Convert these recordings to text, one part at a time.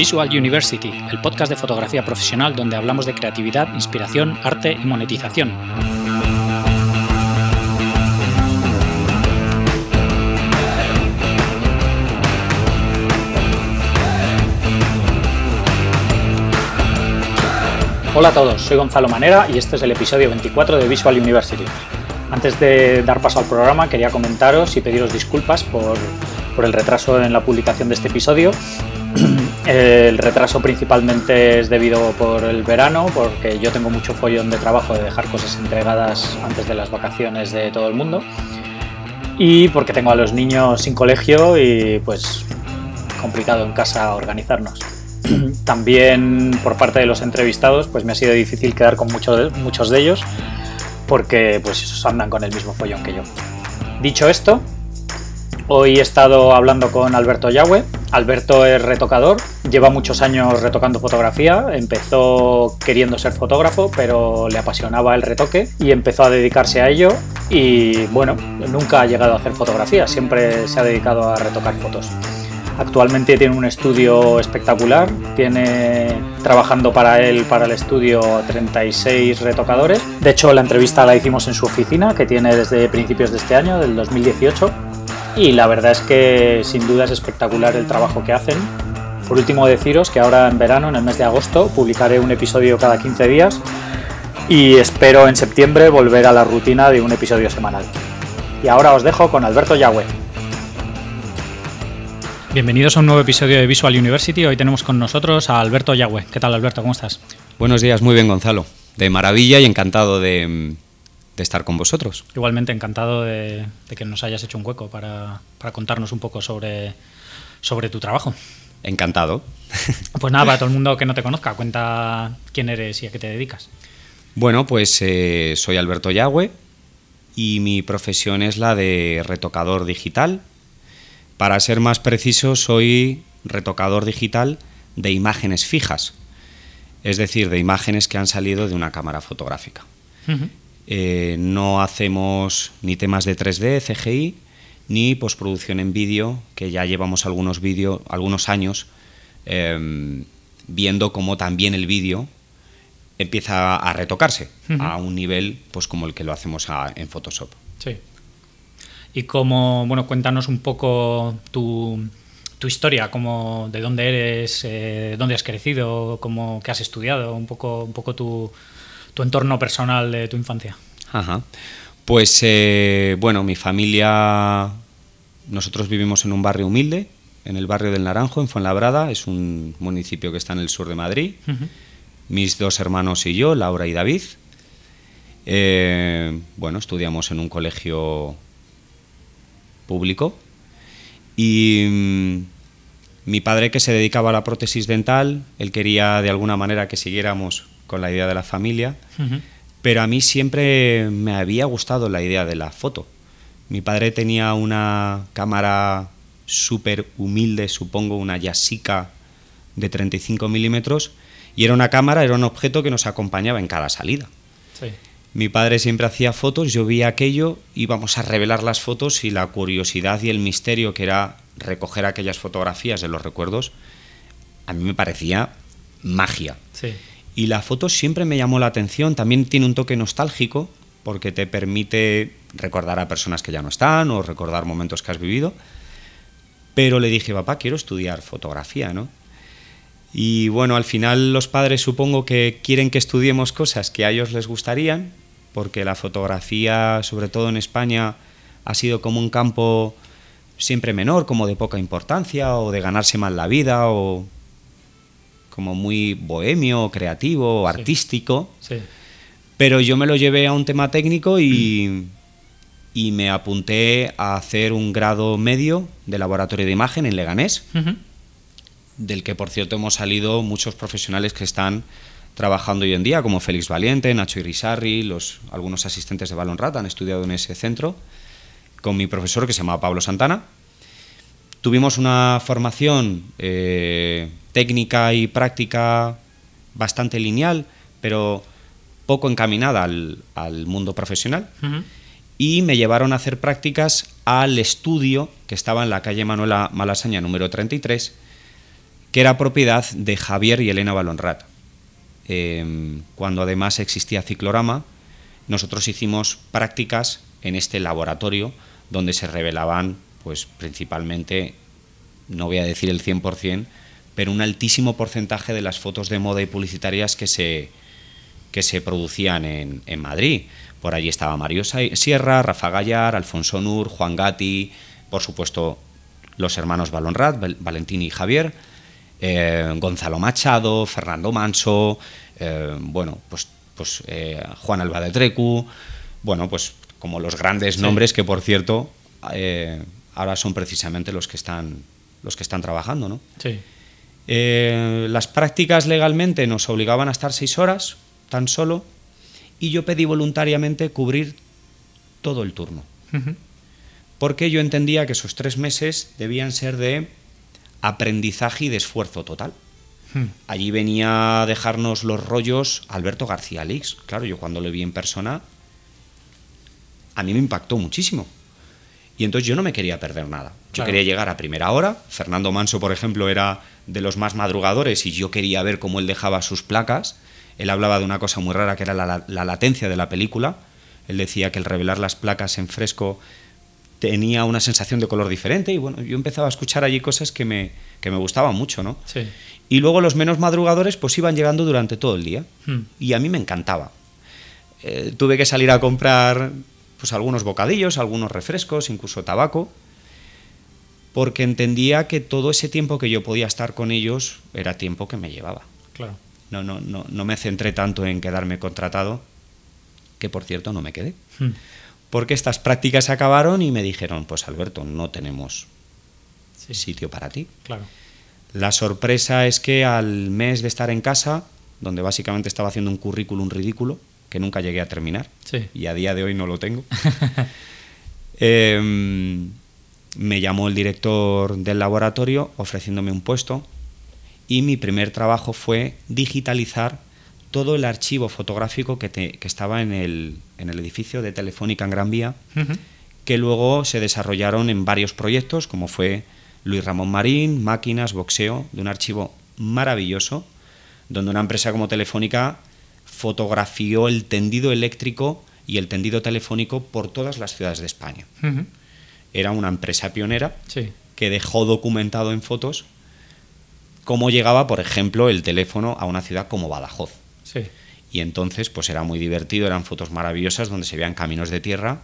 Visual University, el podcast de fotografía profesional donde hablamos de creatividad, inspiración, arte y monetización. Hola a todos, soy Gonzalo Manera y este es el episodio 24 de Visual University. Antes de dar paso al programa quería comentaros y pediros disculpas por, por el retraso en la publicación de este episodio. El retraso principalmente es debido por el verano, porque yo tengo mucho follón de trabajo de dejar cosas entregadas antes de las vacaciones de todo el mundo. Y porque tengo a los niños sin colegio y pues complicado en casa organizarnos. También por parte de los entrevistados pues me ha sido difícil quedar con muchos muchos de ellos porque pues andan con el mismo follón que yo. Dicho esto, hoy he estado hablando con Alberto Yagüe. Alberto es retocador, lleva muchos años retocando fotografía, empezó queriendo ser fotógrafo, pero le apasionaba el retoque y empezó a dedicarse a ello y bueno, nunca ha llegado a hacer fotografía, siempre se ha dedicado a retocar fotos. Actualmente tiene un estudio espectacular, tiene trabajando para él, para el estudio, 36 retocadores. De hecho, la entrevista la hicimos en su oficina, que tiene desde principios de este año, del 2018. Y la verdad es que sin duda es espectacular el trabajo que hacen. Por último, deciros que ahora en verano, en el mes de agosto, publicaré un episodio cada 15 días y espero en septiembre volver a la rutina de un episodio semanal. Y ahora os dejo con Alberto Yagüe. Bienvenidos a un nuevo episodio de Visual University. Hoy tenemos con nosotros a Alberto Yagüe. ¿Qué tal, Alberto? ¿Cómo estás? Buenos días, muy bien, Gonzalo. De maravilla y encantado de, de estar con vosotros. Igualmente, encantado de, de, que nos hayas hecho un hueco para, para contarnos un poco sobre, sobre tu trabajo. Encantado. Pues nada, para todo el mundo que no te conozca, cuenta quién eres y a qué te dedicas. Bueno, pues eh, soy Alberto Yagüe y mi profesión es la de retocador digital para ser más preciso, soy retocador digital de imágenes fijas, es decir, de imágenes que han salido de una cámara fotográfica. Uh -huh. Eh, no hacemos ni temas de 3D, CGI, ni postproducción en vídeo, que ya llevamos algunos, algunos años eh, viendo cómo también el vídeo empieza a retocarse uh -huh. a un nivel pues como el que lo hacemos a, en Photoshop. Sí y cómo, bueno, cuéntanos un poco tu, tu historia, como de dónde eres, eh, dónde has crecido, cómo, qué has estudiado, un poco, un poco tu, tu entorno personal de tu infancia. Ajá. Pues eh, bueno, mi familia, nosotros vivimos en un barrio humilde, en el barrio del Naranjo, en Fuenlabrada, es un municipio que está en el sur de Madrid. Uh -huh. Mis dos hermanos y yo, Laura y David. Eh, bueno, estudiamos en un colegio público. Y mmm, mi padre, que se dedicaba a la prótesis dental, él quería de alguna manera que siguiéramos con la idea de la familia, uh -huh. pero a mí siempre me había gustado la idea de la foto. Mi padre tenía una cámara súper humilde, supongo, una Yasica de 35 milímetros, y era una cámara, era un objeto que nos acompañaba en cada salida. Sí. Mi padre siempre hacía fotos, yo vi aquello, íbamos a revelar las fotos y la curiosidad y el misterio que era recoger aquellas fotografías de los recuerdos, a mí me parecía magia. Sí. Y la foto siempre me llamó la atención, también tiene un toque nostálgico porque te permite recordar a personas que ya no están o recordar momentos que has vivido. Pero le dije, papá, quiero estudiar fotografía, ¿no? Y bueno, al final los padres supongo que quieren que estudiemos cosas que a ellos les gustarían, porque la fotografía, sobre todo en España, ha sido como un campo siempre menor, como de poca importancia, o de ganarse mal la vida, o como muy bohemio, creativo, artístico. Sí. Pero yo me lo llevé a un tema técnico y, y, me apunté a hacer un grado medio de laboratorio de imagen en Leganés, uh -huh. del que por cierto hemos salido muchos profesionales que están trabajando hoy en día, como Félix Valiente, Nacho Irisarri, los, algunos asistentes de Balón Rata han estudiado en ese centro, con mi profesor que se llamaba Pablo Santana. Tuvimos una formación eh, técnica y práctica bastante lineal, pero poco encaminada al, al mundo profesional. Uh -huh. Y me llevaron a hacer prácticas al estudio que estaba en la calle Manuela Malasaña número 33, que era propiedad de Javier y Elena Balonrat. Em, cuando además existía Ciclorama, nosotros hicimos prácticas en este laboratorio donde se revelaban, pues principalmente, no voy a decir el 100%, pero un altísimo porcentaje de las fotos de moda y publicitarias que se, que se producían en, en Madrid. Por allí estaba Mario Sierra, Rafa Gallar, Alfonso Nur, Juan Gatti, por supuesto los hermanos Balonrat, Valentín y Javier, eh, Gonzalo Machado, Fernando Manso, eh, bueno, pues, pues eh, Juan Alba de Trecu, bueno, pues como los grandes nombres que por cierto ahora son precisamente los que están los que están trabajando, ¿no? Sí. Las prácticas legalmente nos obligaban a estar seis horas tan solo y yo pedí voluntariamente cubrir todo el turno. Porque yo entendía que esos tres meses debían ser de aprendizaje y de esfuerzo total. Hmm. Allí venía a dejarnos los rollos Alberto García Lix. Claro, yo cuando lo vi en persona, a mí me impactó muchísimo. Y entonces yo no me quería perder nada. Yo quería llegar a primera hora. Fernando Manso, por ejemplo, era de los más madrugadores y yo quería ver cómo él dejaba sus placas. Él hablaba de una cosa muy rara que era la, latencia de la película. Él decía que el revelar las placas en fresco tenía una sensación de color diferente y bueno, yo empezaba a escuchar allí cosas que me, que me gustaban mucho, ¿no? Sí. Y luego los menos madrugadores pues iban llegando durante todo el día hmm. y a mí me encantaba. Eh, tuve que salir a comprar pues algunos bocadillos, algunos refrescos, incluso tabaco, porque entendía que todo ese tiempo que yo podía estar con ellos era tiempo que me llevaba. Claro no, no, no, no me centré tanto en quedarme contratado, que por cierto no me quedé. Hmm. Porque estas prácticas acabaron y me dijeron, pues Alberto, no tenemos sitio para ti. Claro. La sorpresa es que al mes de estar en casa, donde básicamente estaba haciendo un currículum ridículo, que nunca llegué a terminar, y a día de hoy no lo tengo, em, me llamó el director del laboratorio ofreciéndome un puesto y mi primer trabajo fue digitalizar todo el archivo fotográfico que, estaba en el, edificio de Telefónica en Gran Vía, que luego se desarrollaron en varios proyectos, como fue Luis Ramón Marín, Máquinas, Boxeo, de un archivo maravilloso, donde una empresa como Telefónica fotografió el tendido eléctrico y el tendido telefónico por todas las ciudades de España. Era una empresa pionera que dejó documentado en fotos cómo llegaba, por ejemplo, el teléfono a una ciudad como Badajoz. Sí. Y entonces, pues era muy divertido, eran fotos maravillosas donde se veían caminos de tierra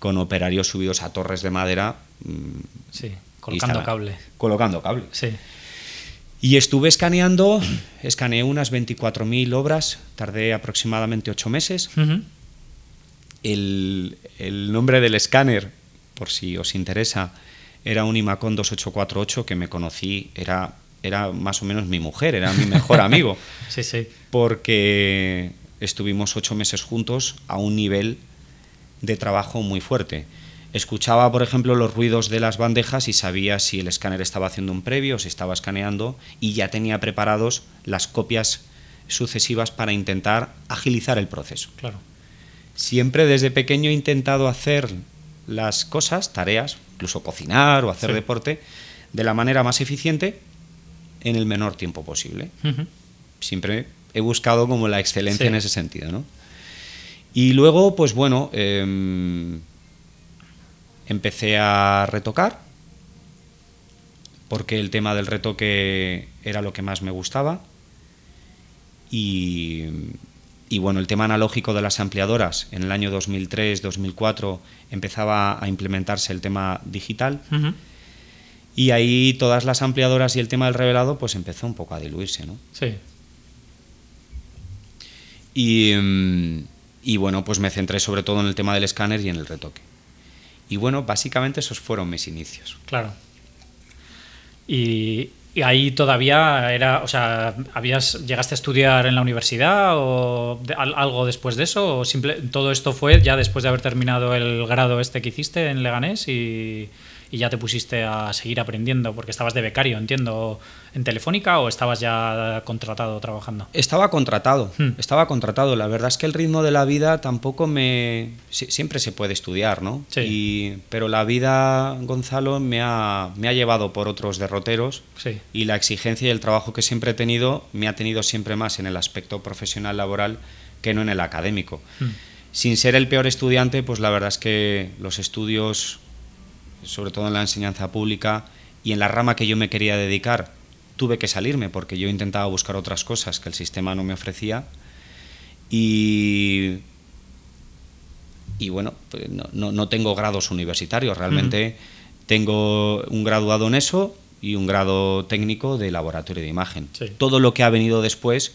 con operarios subidos a torres de madera. Mm, sí, colocando cable. Colocando cable. Sí. Y estuve escaneando, escaneé unas 24.000 obras, tardé aproximadamente ocho meses. el, el, nombre del escáner, por si os interesa, era un Imacon 2848 que me conocí, era era más o menos mi mujer, era mi mejor amigo. sí, sí. Porque estuvimos ocho meses juntos a un nivel de trabajo muy fuerte. Escuchaba, por ejemplo, los ruidos de las bandejas y sabía si el escáner estaba haciendo un previo, o si estaba escaneando y ya tenía preparados las copias sucesivas para intentar agilizar el proceso. Claro. Siempre desde pequeño he intentado hacer las cosas, tareas, incluso cocinar o hacer deporte, de la manera más eficiente en el menor tiempo posible. Siempre he buscado como la excelencia en ese sentido, ¿no? Y luego, pues bueno, em, empecé a retocar, porque el tema del retoque era lo que más me gustaba. Y, y bueno, el tema analógico de las ampliadoras, en el año 2003-2004 empezaba a implementarse el tema digital. Y ahí todas las ampliadoras y el tema del revelado pues empezó un poco a diluirse, ¿no? Sí. Y, y, bueno, pues me centré sobre todo en el tema del escáner y en el retoque. Y bueno, básicamente esos fueron mis inicios. Claro. Y, ahí todavía era, o sea, habías llegaste a estudiar en la universidad o algo después de eso o simple todo esto fue ya después de haber terminado el grado este que hiciste en Leganés y y ya te pusiste a seguir aprendiendo porque estabas de becario, entiendo, en Telefónica o estabas ya contratado trabajando? Estaba contratado, hmm. estaba contratado. La verdad es que el ritmo de la vida tampoco me... siempre se puede estudiar, ¿no? Sí. pero la vida, Gonzalo, me ha, me ha llevado por otros derroteros sí. y la exigencia y el trabajo que siempre he tenido me ha tenido siempre más en el aspecto profesional laboral que no en el académico. Hmm. Sin ser el peor estudiante, pues la verdad es que los estudios, sobre todo en la enseñanza pública y en la rama que yo me quería dedicar, tuve que salirme porque yo intentaba buscar otras cosas que el sistema no me ofrecía. Y, y bueno, pues no, tengo grados universitarios, realmente tengo un graduado en eso y un grado técnico de laboratorio de imagen. Todo lo que ha venido después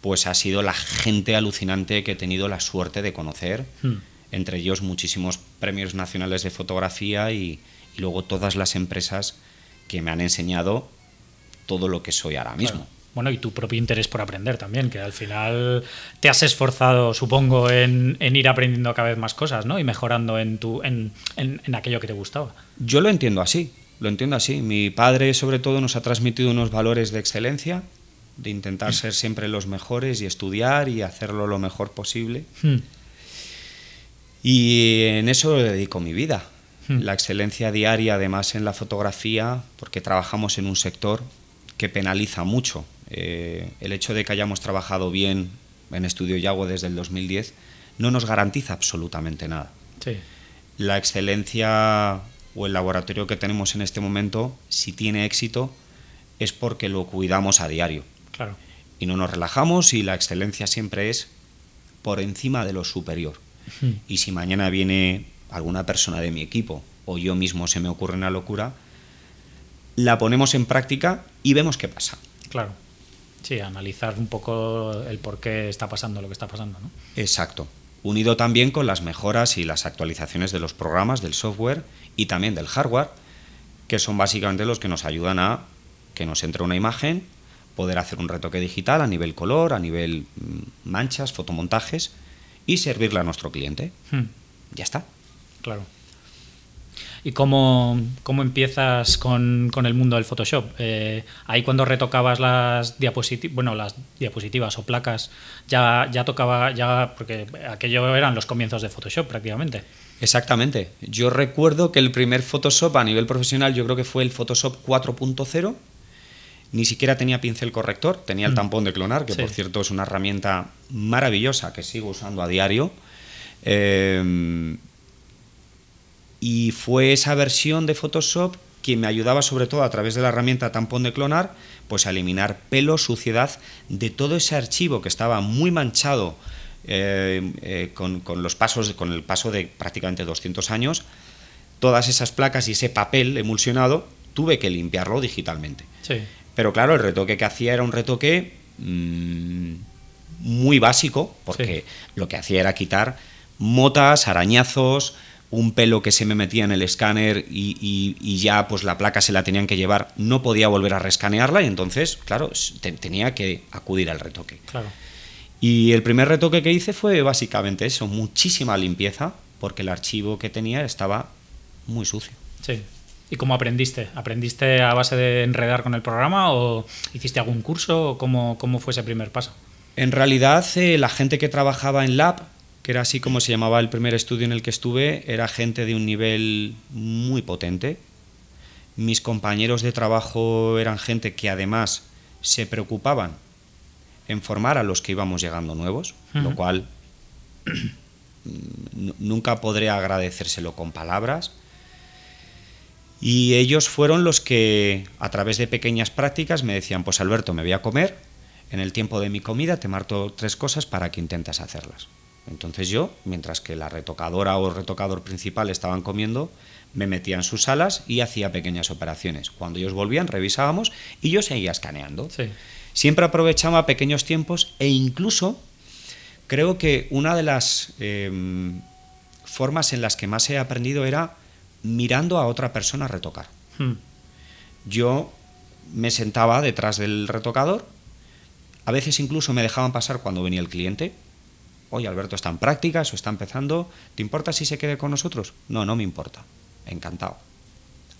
pues ha sido la gente alucinante que he tenido la suerte de conocer, hmm. Entre ellos muchísimos premios nacionales de fotografía y, luego todas las empresas que me han enseñado todo lo que soy ahora mismo. Bueno, y tu propio interés por aprender también, que al final te has esforzado, supongo, en, ir aprendiendo cada vez más cosas, ¿no? Y mejorando en, tu, en, en aquello que te gustaba. Yo lo entiendo así, lo entiendo así. Mi padre, sobre todo, nos ha transmitido unos valores de excelencia de intentar ser siempre los mejores y estudiar y hacerlo lo mejor posible. Y en eso dedico mi vida. Hmm. La excelencia diaria, además, en la fotografía, porque trabajamos en un sector que penaliza mucho. Eh, el hecho de que hayamos trabajado bien en Estudio Yago desde el 2010 no nos garantiza absolutamente nada. La excelencia o el laboratorio que tenemos en este momento, si tiene éxito, es porque lo cuidamos a diario. Y no nos relajamos y la excelencia siempre es por encima de lo superior. Y si mañana viene alguna persona de mi equipo o yo mismo se me ocurre una locura, la ponemos en práctica y vemos qué pasa. Claro. Sí, analizar un poco el por qué está pasando lo que está pasando, ¿no? Exacto. Unido también con las mejoras y las actualizaciones de los programas, del software y también del hardware, que son básicamente los que nos ayudan a que nos entre una imagen poder hacer un retoque digital a nivel color, a nivel mm, manchas, fotomontajes y servirle a nuestro cliente. Hmm. Ya está. Claro. ¿Y cómo, cómo empiezas con, con, el mundo del Photoshop? Eh, ahí cuando retocabas las diapositivas, bueno, las diapositivas o placas, ya, ya tocaba, ya, porque aquello eran los comienzos de Photoshop prácticamente. Exactamente. Yo recuerdo que el primer Photoshop a nivel profesional yo creo que fue el Photoshop 4.0 ni siquiera tenía pincel corrector, tenía el mm. tampón de clonar, que por cierto es una herramienta maravillosa que sigo usando a diario. Eh, y fue esa versión de Photoshop que me ayudaba sobre todo a través de la herramienta tampón de clonar, pues a eliminar pelo, suciedad de todo ese archivo que estaba muy manchado eh, eh, con, los pasos, con el paso de prácticamente 200 años. Todas esas placas y ese papel emulsionado tuve que limpiarlo digitalmente. Sí. Pero claro, el retoque que hacía era un retoque mm, muy básico, porque lo que hacía era quitar motas, arañazos, un pelo que se me metía en el escáner y, ya pues la placa se la tenían que llevar, no podía volver a rescanearla y entonces, claro, tenía que acudir al retoque. Y el primer retoque que hice fue básicamente eso, muchísima limpieza, porque el archivo que tenía estaba muy sucio. Sí. ¿Y cómo aprendiste? ¿Aprendiste a base de enredar con el programa o hiciste algún curso? O cómo, cómo fue ese primer paso? En realidad, eh, la gente que trabajaba en Lab, que era así como se llamaba el primer estudio en el que estuve, era gente de un nivel muy potente. Mis compañeros de trabajo eran gente que además se preocupaban en formar a los que íbamos llegando nuevos, lo cual nunca podré agradecérselo con palabras y ellos fueron los que, a través de pequeñas prácticas, me decían, pues Alberto, me voy a comer, en el tiempo de mi comida te marto tres cosas para que intentes hacerlas. Entonces yo, mientras que la retocadora o el retocador principal estaban comiendo, me metía en sus salas y hacía pequeñas operaciones. Cuando ellos volvían, revisábamos y yo seguía escaneando. Siempre aprovechaba pequeños tiempos e incluso creo que una de las em, formas en las que más he aprendido era mirando a otra persona retocar. Hmm. Yo me sentaba detrás del retocador, a veces incluso me dejaban pasar cuando venía el cliente. Oye, Alberto está en prácticas o está empezando, ¿te importa si se quede con nosotros? No, no me importa, encantado.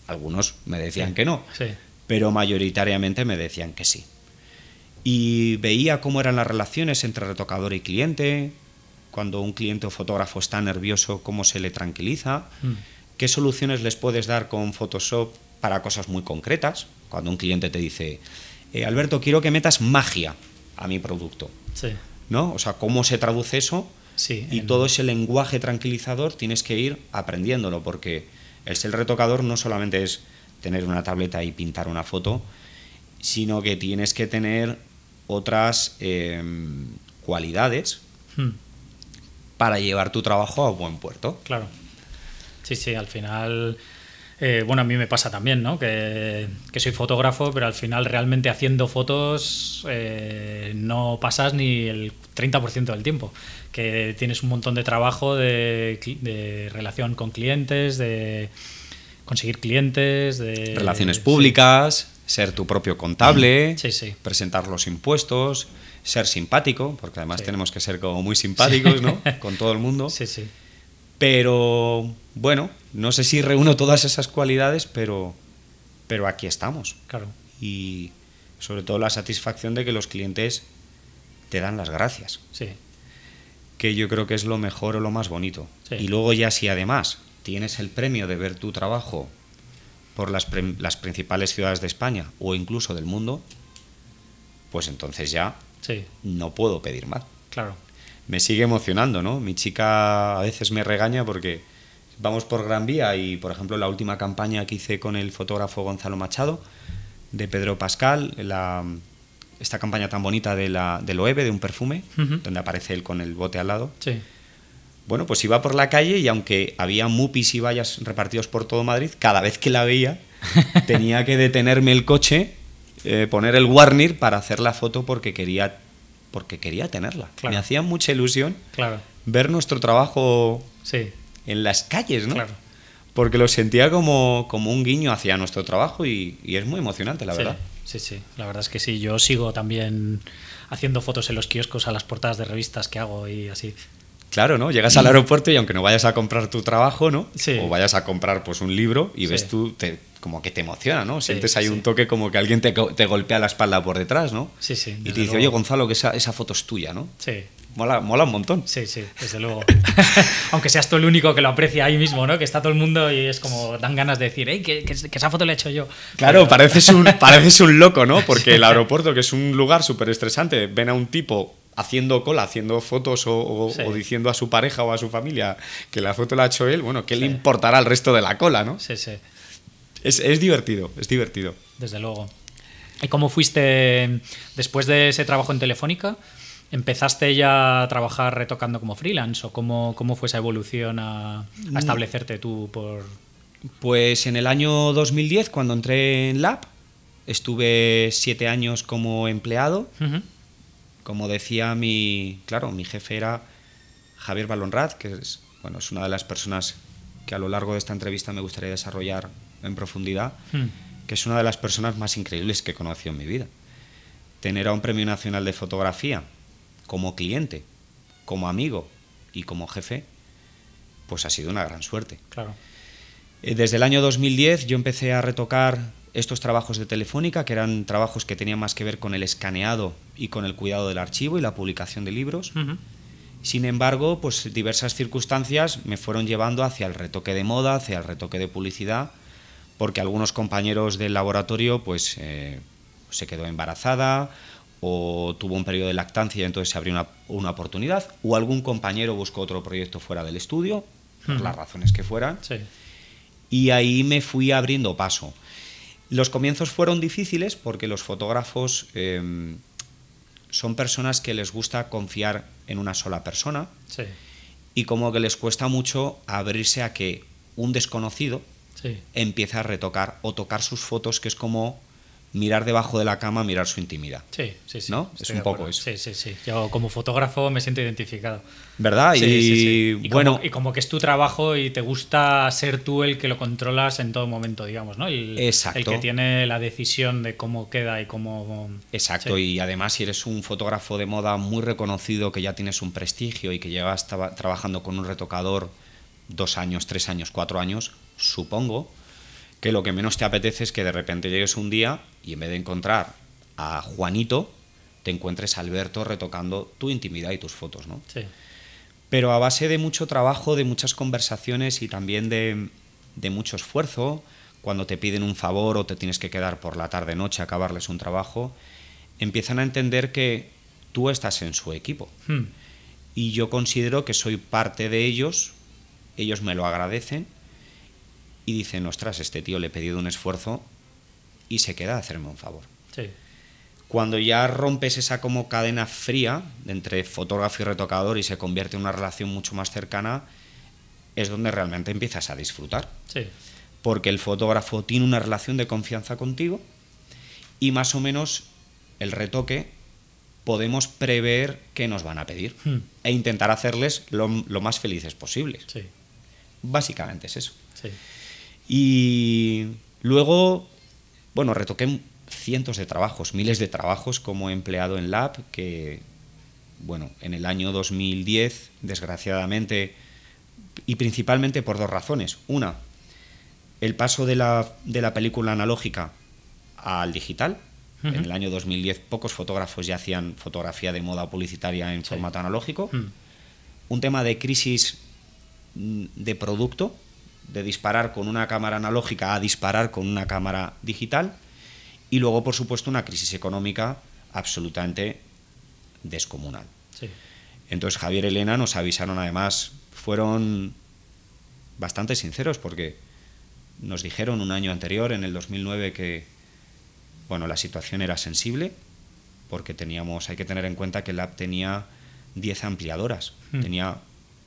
Algunos me decían que no, Sí. pero mayoritariamente me decían que sí. Y veía cómo eran las relaciones entre retocador y cliente, cuando un cliente o fotógrafo está nervioso, cómo se le tranquiliza, Mm. Qué soluciones les puedes dar con Photoshop para cosas muy concretas. Cuando un cliente te dice, eh, Alberto, quiero que metas magia a mi producto, Sí. ¿no? O sea, cómo se traduce eso Sí, y todo ese lenguaje tranquilizador tienes que ir aprendiéndolo, porque el ser retocador no solamente es tener una tableta y pintar una foto, sino que tienes que tener otras eh, cualidades Mm. para llevar tu trabajo a buen puerto. Claro. Sí, sí, al final. eh, bueno, a mí me pasa también, ¿no? Que, que soy fotógrafo, pero al final realmente haciendo fotos eh, no pasas ni el 30% del tiempo. Que tienes un montón de trabajo de, relación con clientes, de conseguir clientes, de. Relaciones sí. públicas, ser tu propio contable, Sí, sí. presentar los impuestos, ser simpático, porque además tenemos que ser como muy simpáticos, ¿no? Con todo el mundo. Sí, sí. Pero bueno, no sé si reúno todas esas cualidades, pero, pero aquí estamos. Claro. Y sobre todo la satisfacción de que los clientes te dan las gracias, Sí. que yo creo que es lo mejor o lo más bonito. Sí. Y luego ya si además tienes el premio de ver tu trabajo por las, pre- las principales ciudades de España o incluso del mundo, pues entonces ya Sí, no puedo pedir más. claro. me sigue emocionando, ¿no? Mi chica a veces me regaña porque vamos por Gran Vía y, por ejemplo, la última campaña que hice con el fotógrafo Gonzalo Machado, de Pedro Pascal, la, esta campaña tan bonita de la, del de un perfume, donde aparece él con el bote al lado. Sí. Bueno, pues iba por la calle y aunque había mupis y vallas repartidos por todo Madrid, cada vez que la veía tenía que detenerme el coche, eh, poner el warning para hacer la foto porque quería, porque quería tenerla. Claro. Me hacía mucha ilusión Claro. ver nuestro trabajo Sí. En las calles, ¿no? Claro. Porque lo sentía como, como un guiño hacia nuestro trabajo y, y es muy emocionante, la Sí, verdad. Sí, sí, la verdad es que sí. Yo sigo también haciendo fotos en los kioscos a las portadas de revistas que hago y así. Claro, ¿no? Llegas al aeropuerto y aunque no vayas a comprar tu trabajo, ¿no? Sí. O vayas a comprar pues un libro y Sí. ves tú, te- como que te emociona, ¿no? Sí, Sientes ahí sí. un toque como que alguien te, te golpea la espalda por detrás, ¿no? Sí, sí. Y te dice, luego. oye, Gonzalo, que esa, esa foto es tuya, ¿no? Sí, Mola, mola un montón. sí, sí, desde luego. Aunque seas tú el único que lo aprecia ahí mismo, ¿no? Que está todo el mundo y es como dan ganas de decir, ¡Ey, que, que- que esa foto la he hecho yo! Claro, Pero- pareces un, pareces un loco, ¿no? Porque el aeropuerto, que es un lugar súper estresante, ven a un tipo haciendo cola, haciendo fotos o, o- Sí. o diciendo a su pareja o a su familia que la foto la ha hecho él, bueno, ¿qué le importará al resto de la cola, no? Sí, sí, Es, es divertido, es divertido. desde luego. ¿Y cómo fuiste después de ese trabajo en Telefónica? ¿Empezaste ya a trabajar retocando como freelance o cómo, cómo fue esa evolución a, a establecerte tú por... Pues en el año 2010, cuando entré en Lab, estuve siete años como empleado. Como decía mi, claro, mi jefe era Javier Balonrad, que es, bueno, es una de las personas que a lo largo de esta entrevista me gustaría desarrollar en profundidad, Mm. que es una de las personas más increíbles que he conocido en mi vida. Tener a un premio nacional de fotografía como cliente, como amigo y como jefe, pues ha sido una gran suerte. Claro. Eh, Desde el año 2010 yo empecé a retocar estos trabajos de Telefónica, que eran trabajos que tenían más que ver con el escaneado y con el cuidado del archivo y la publicación de libros. Sin embargo, pues diversas circunstancias me fueron llevando hacia el retoque de moda, hacia el retoque de publicidad, porque algunos compañeros del laboratorio pues eh, se quedó embarazada o tuvo un periodo de lactancia y entonces se abrió una, una oportunidad, o algún compañero buscó otro proyecto fuera del estudio, por las razones que fueran, Sí. y ahí me fui abriendo paso. Los comienzos fueron difíciles porque los fotógrafos eh, son personas que les gusta confiar en una sola persona Sí. y como que les cuesta mucho abrirse a que un desconocido Sí. empiece a retocar o tocar sus fotos, que es como mirar debajo de la cama, mirar su intimidad. Sí, sí, sí. ¿No? Es un poco acuerdo. eso. Sí, sí, sí. Yo como fotógrafo me siento identificado. ¿Verdad? Sí, y sí, sí. Y bueno, como, y como que es tu trabajo y te gusta ser tú el que lo controlas en todo momento, digamos, ¿no? El, Exacto. El que tiene la decisión de cómo queda y cómo... Exacto, y además si eres un fotógrafo de moda muy reconocido, que ya tienes un prestigio y que llevas traba- trabajando con un retocador dos años, tres años, cuatro años, supongo que lo que menos te apetece es que de repente llegues un día y en vez de encontrar a Juanito, te encuentres a Alberto retocando tu intimidad y tus fotos, ¿no? Sí. Pero a base de mucho trabajo, de muchas conversaciones y también de, de mucho esfuerzo, cuando te piden un favor o te tienes que quedar por la tarde noche a acabarles un trabajo, empiezan a entender que tú estás en su equipo. Hmm. Y yo considero que soy parte de ellos, ellos me lo agradecen y dicen, ostras, este tío le he pedido un esfuerzo y se queda a hacerme un favor. Sí. Cuando ya rompes esa como cadena fría entre fotógrafo y retocador y se convierte en una relación mucho más cercana, es donde realmente empiezas a disfrutar. Sí. Porque el fotógrafo tiene una relación de confianza contigo y más o menos el retoque podemos prever qué nos van a pedir Hmm. e intentar hacerles lo, lo más felices posibles. Sí. Básicamente es eso. Sí. Y luego, bueno, retoqué cientos de trabajos, miles de trabajos como empleado en Lab, que, bueno, en el año 2010, desgraciadamente, y principalmente por dos razones. Una, el paso de la, de la película analógica al digital. En el año 2010 pocos fotógrafos ya hacían fotografía de moda publicitaria en Sí. formato analógico. Un tema de crisis de producto, de disparar con una cámara analógica a disparar con una cámara digital. Y luego, por supuesto, una crisis económica absolutamente descomunal. Sí. Entonces Javier y Elena nos avisaron además, fueron bastante sinceros porque nos dijeron un año anterior, en el 2009, que bueno, la situación era sensible porque teníamos, hay que tener en cuenta que el Lab tenía 10 ampliadoras, Hmm. tenía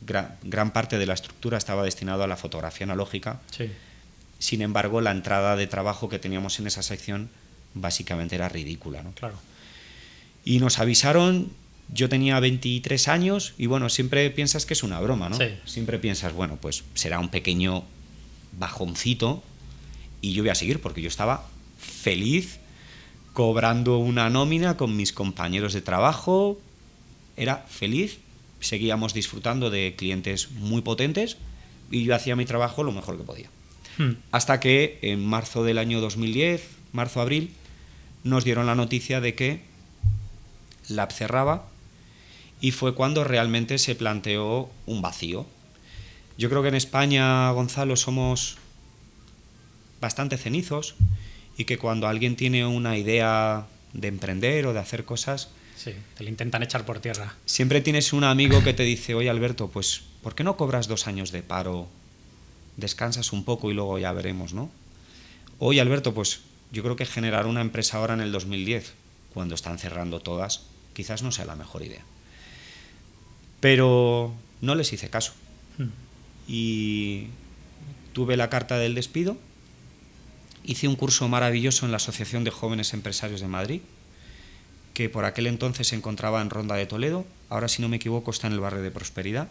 gran, gran parte de la estructura estaba destinado a la fotografía analógica. Sí. Sin embargo, la entrada de trabajo que teníamos en esa sección básicamente era ridícula, ¿no? Claro. Y nos avisaron, yo tenía 23 años y bueno, siempre piensas que es una broma, ¿no? Sí. Siempre piensas, bueno, pues será un pequeño bajoncito y yo voy a seguir porque yo estaba feliz cobrando una nómina con mis compañeros de trabajo, era feliz, seguíamos disfrutando de clientes muy potentes y yo hacía mi trabajo lo mejor que podía. Hmm. Hasta que en marzo del año 2010, marzo-abril, nos dieron la noticia de que Lab cerraba y fue cuando realmente se planteó un vacío. Yo creo que en España, Gonzalo, somos bastante cenizos y que cuando alguien tiene una idea de emprender o de hacer cosas, Sí. Te lo intentan echar por tierra. siempre tienes un amigo que te dice, oye Alberto, pues ¿por qué no cobras dos años de paro? Descansas un poco y luego ya veremos, ¿no? Oye Alberto, pues yo creo que generar una empresa ahora en el 2010, cuando están cerrando todas, quizás no sea la mejor idea. Pero no les hice caso. Hmm. Y tuve la carta del despido, hice un curso maravilloso en la Asociación de Jóvenes Empresarios de Madrid, que por aquel entonces se encontraba en Ronda de Toledo, ahora si no me equivoco está en el barrio de Prosperidad.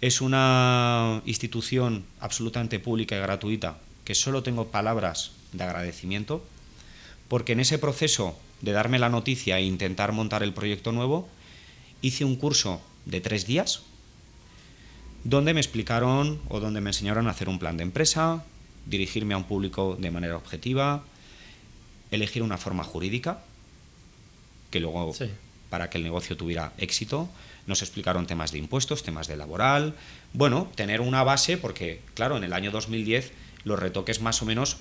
Es una institución absolutamente pública y gratuita que solo tengo palabras de agradecimiento, porque en ese proceso de darme la noticia e intentar montar el proyecto nuevo, hice un curso de tres días donde me explicaron o donde me enseñaron a hacer un plan de empresa, dirigirme a un público de manera objetiva, elegir una forma jurídica, que luego Sí. para que el negocio tuviera éxito. Nos explicaron temas de impuestos, temas de laboral. Bueno, tener una base, porque, claro, en el año 2010 los retoques más o menos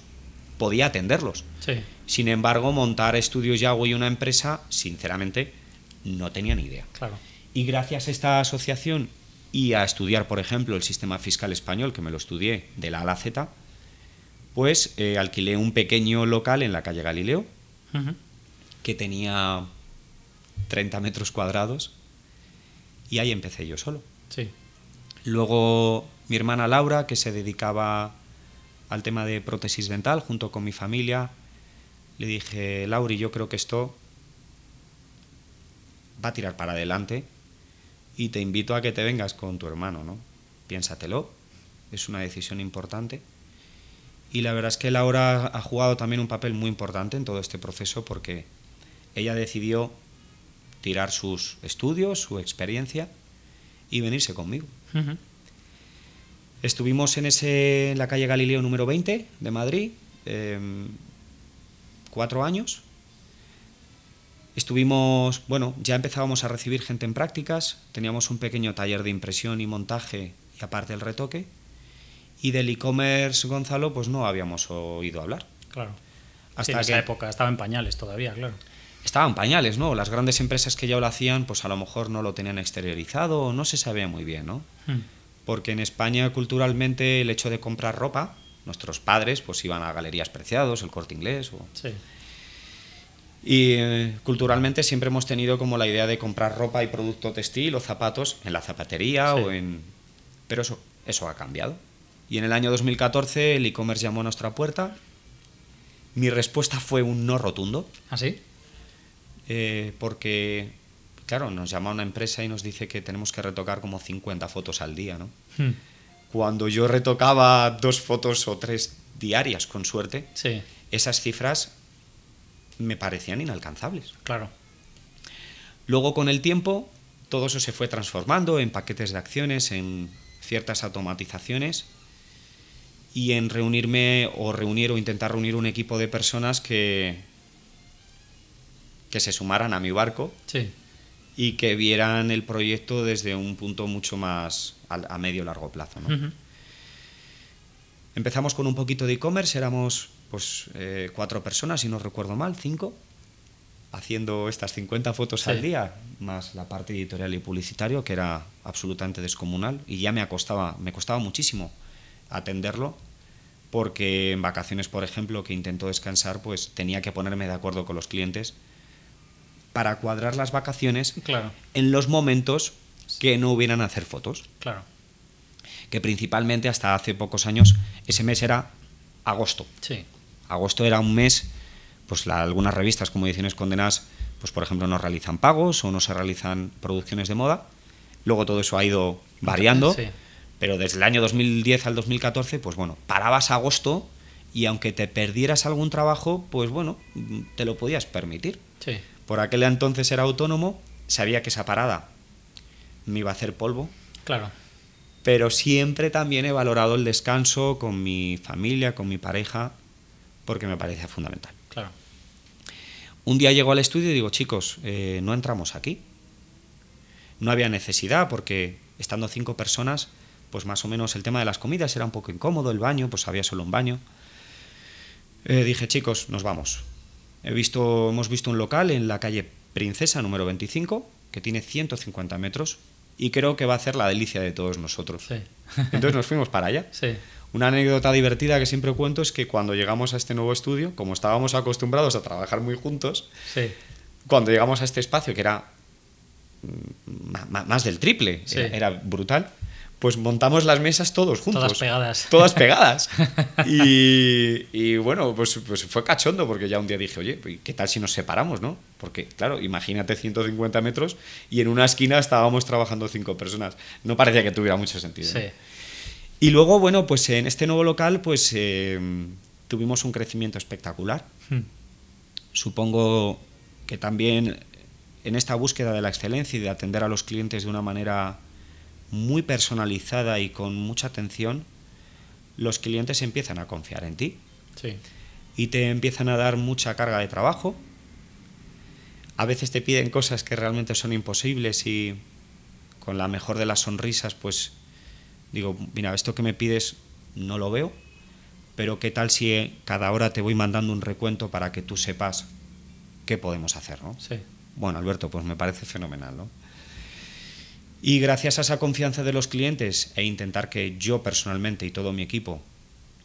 podía atenderlos. Sí. Sin embargo, montar estudios Yago y una empresa, sinceramente, no tenía ni idea. Claro. Y gracias a esta asociación y a estudiar, por ejemplo, el sistema fiscal español, que me lo estudié de la A a la Z, pues eh, alquilé un pequeño local en la calle Galileo, que tenía 30 metros cuadrados, y ahí empecé yo solo. Sí. Luego mi hermana Laura, que se dedicaba al tema de prótesis dental junto con mi familia, le dije, Lauri, yo creo que esto va a tirar para adelante y te invito a que te vengas con tu hermano, ¿no? Piénsatelo, es una decisión importante. Y la verdad es que Laura ha jugado también un papel muy importante en todo este proceso porque ella decidió tirar sus estudios, su experiencia y venirse conmigo. Estuvimos en, ese, en la calle Galileo número 20 de Madrid, em, cuatro años. Estuvimos, bueno, ya empezábamos a recibir gente en prácticas, teníamos un pequeño taller de impresión y montaje y aparte el retoque. Y del e-commerce, Gonzalo, pues no habíamos oído hablar. Claro. Hasta en esa época estaba en pañales todavía, claro. Estaban pañales, ¿no? Las grandes empresas que ya lo hacían, pues a lo mejor no lo tenían exteriorizado o no se sabía muy bien, ¿no? Hmm. Porque en España culturalmente el hecho de comprar ropa, nuestros padres pues iban a galerías preciados, el corte inglés o... Sí. Y eh, culturalmente siempre hemos tenido como la idea de comprar ropa y producto textil o zapatos en la zapatería o en... Pero eso, eso ha cambiado. Y en el año 2014 el e-commerce llamó a nuestra puerta. Mi respuesta fue un no rotundo. ¿Ah, sí? Eh, porque, claro, nos llama una empresa y nos dice que tenemos que retocar como 50 fotos al día, ¿no? Hmm. Cuando yo retocaba dos fotos o tres diarias, con suerte, esas cifras me parecían inalcanzables. Claro. Luego, con el tiempo, todo eso se fue transformando en paquetes de acciones, en ciertas automatizaciones y en reunirme o reunir o intentar reunir un equipo de personas que, que se sumaran a mi barco y que vieran el proyecto desde un punto mucho más a, medio largo plazo. Empezamos con un poquito de e-commerce, éramos pues eh, cuatro personas, si no recuerdo mal, cinco, haciendo estas 50 fotos al día, más la parte editorial y publicitario, que era absolutamente descomunal, y ya me costaba, me costaba muchísimo atenderlo, porque en vacaciones, por ejemplo, que intento descansar, pues tenía que ponerme de acuerdo con los clientes para cuadrar las vacaciones claro. en los momentos que no hubieran hacer fotos. Claro. Que principalmente hasta hace pocos años ese mes era agosto. Sí agosto era un mes, pues algunas revistas como Ediciones Condenas, pues por ejemplo no realizan pagos o no se realizan producciones de moda. Luego todo eso ha ido variando, pero desde el año 2010 al 2014, pues bueno, parabas agosto y aunque te perdieras algún trabajo, pues bueno, te lo podías permitir. Por aquel entonces era autónomo, sabía que esa parada me iba a hacer polvo. Claro. Pero siempre también he valorado el descanso con mi familia, con mi pareja, porque me parece fundamental. Claro. Un día llego al estudio y digo, chicos, eh, no entramos aquí. No había necesidad porque estando cinco personas, pues más o menos el tema de las comidas era un poco incómodo, el baño, pues había solo un baño. Eh, dije, chicos, nos vamos. He visto, hemos visto un local en la calle Princesa número 25 que tiene 150 metros y creo que va a hacer la delicia de todos nosotros. Entonces nos fuimos para allá. Sí. Una anécdota divertida que siempre cuento es que cuando llegamos a este nuevo estudio, como estábamos acostumbrados a trabajar muy juntos, cuando llegamos a este espacio, que era mm, más del triple, era, brutal, pues montamos las mesas todos juntos. Todas pegadas. Todas pegadas. y, bueno, pues, pues, fue cachondo porque ya un día dije, oye, ¿qué tal si nos separamos, no? Porque, claro, imagínate 150 metros y en una esquina estábamos trabajando cinco personas. No parecía que tuviera mucho sentido. Sí. Y luego, bueno, pues en este nuevo local, pues eh, tuvimos un crecimiento espectacular. Hmm. Supongo que también en esta búsqueda de la excelencia y de atender a los clientes de una manera muy personalizada y con mucha atención, los clientes empiezan a confiar en ti. Sí. Y te empiezan a dar mucha carga de trabajo. A veces te piden cosas que realmente son imposibles y con la mejor de las sonrisas, pues digo, mira, esto que me pides no lo veo, pero ¿qué tal si cada hora te voy mandando un recuento para que tú sepas qué podemos hacer, ¿no? Sí. Bueno, Alberto, pues me parece fenomenal, ¿no? Y gracias a esa confianza de los clientes e intentar que yo personalmente y todo mi equipo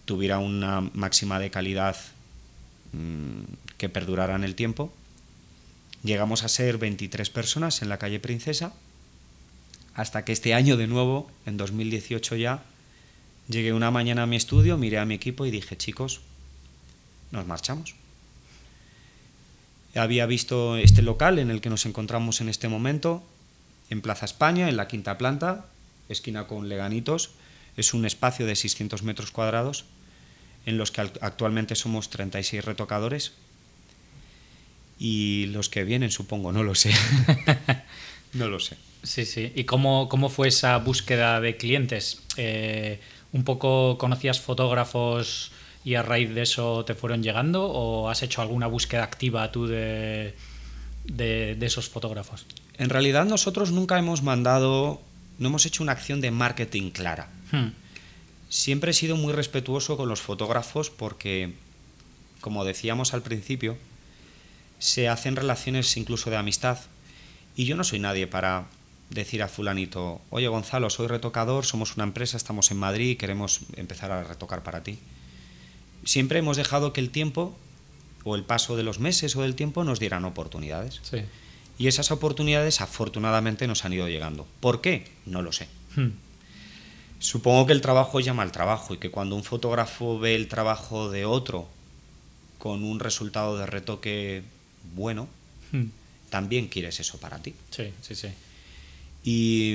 tuviera una máxima de calidad mm, que perdurara en el tiempo, llegamos a ser 23 personas en la calle Princesa hasta que este año de nuevo, en 2018 ya, llegué una mañana a mi estudio, miré a mi equipo y dije, chicos, nos marchamos. Había visto este local en el que nos encontramos en este momento, en Plaza España, en la quinta planta, esquina con Leganitos. Es un espacio de 600 metros cuadrados en los que actualmente somos 36 retocadores. Y los que vienen, supongo, no lo sé. no lo sé. Sí, sí. ¿Y cómo, cómo fue esa búsqueda de clientes? Eh, ¿Un poco conocías fotógrafos y a raíz de eso te fueron llegando o has hecho alguna búsqueda activa tú de, de, esos fotógrafos? En realidad nosotros nunca hemos mandado, no hemos hecho una acción de marketing clara. Hmm. Siempre he sido muy respetuoso con los fotógrafos porque, como decíamos al principio, se hacen relaciones incluso de amistad y yo no soy nadie para decir a fulanito, oye Gonzalo, soy retocador, somos una empresa, estamos en Madrid y queremos empezar a retocar para ti. Siempre hemos dejado que el tiempo o el paso de los meses o del tiempo nos dieran oportunidades. Y esas oportunidades afortunadamente nos han ido llegando. ¿Por qué? No lo sé. Hmm. Supongo que el trabajo llama al trabajo y que cuando un fotógrafo ve el trabajo de otro con un resultado de retoque bueno, hmm. también quieres eso para ti. Sí, sí, sí. Y,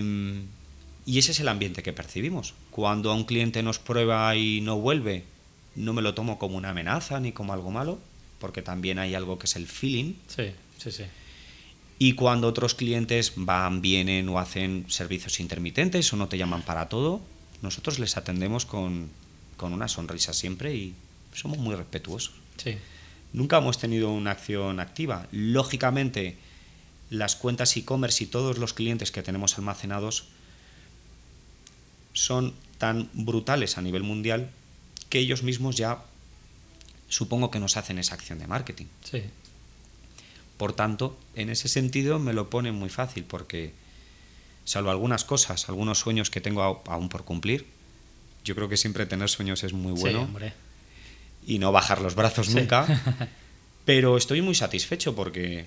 y ese es el ambiente que percibimos. Cuando a un cliente nos prueba y no vuelve, no me lo tomo como una amenaza ni como algo malo, porque también hay algo que es el feeling. Sí, sí, sí. Y cuando otros clientes van, vienen o hacen servicios intermitentes o no te llaman para todo, nosotros les atendemos con, con una sonrisa siempre y somos muy respetuosos. Sí. Nunca hemos tenido una acción activa. Lógicamente, las cuentas e-commerce y todos los clientes que tenemos almacenados son tan brutales a nivel mundial que ellos mismos ya supongo que nos hacen esa acción de marketing. Sí. Por tanto, en ese sentido me lo ponen muy fácil porque, salvo algunas cosas, algunos sueños que tengo aún por cumplir, yo creo que siempre tener sueños es muy bueno. y no bajar los brazos nunca. Pero estoy muy satisfecho porque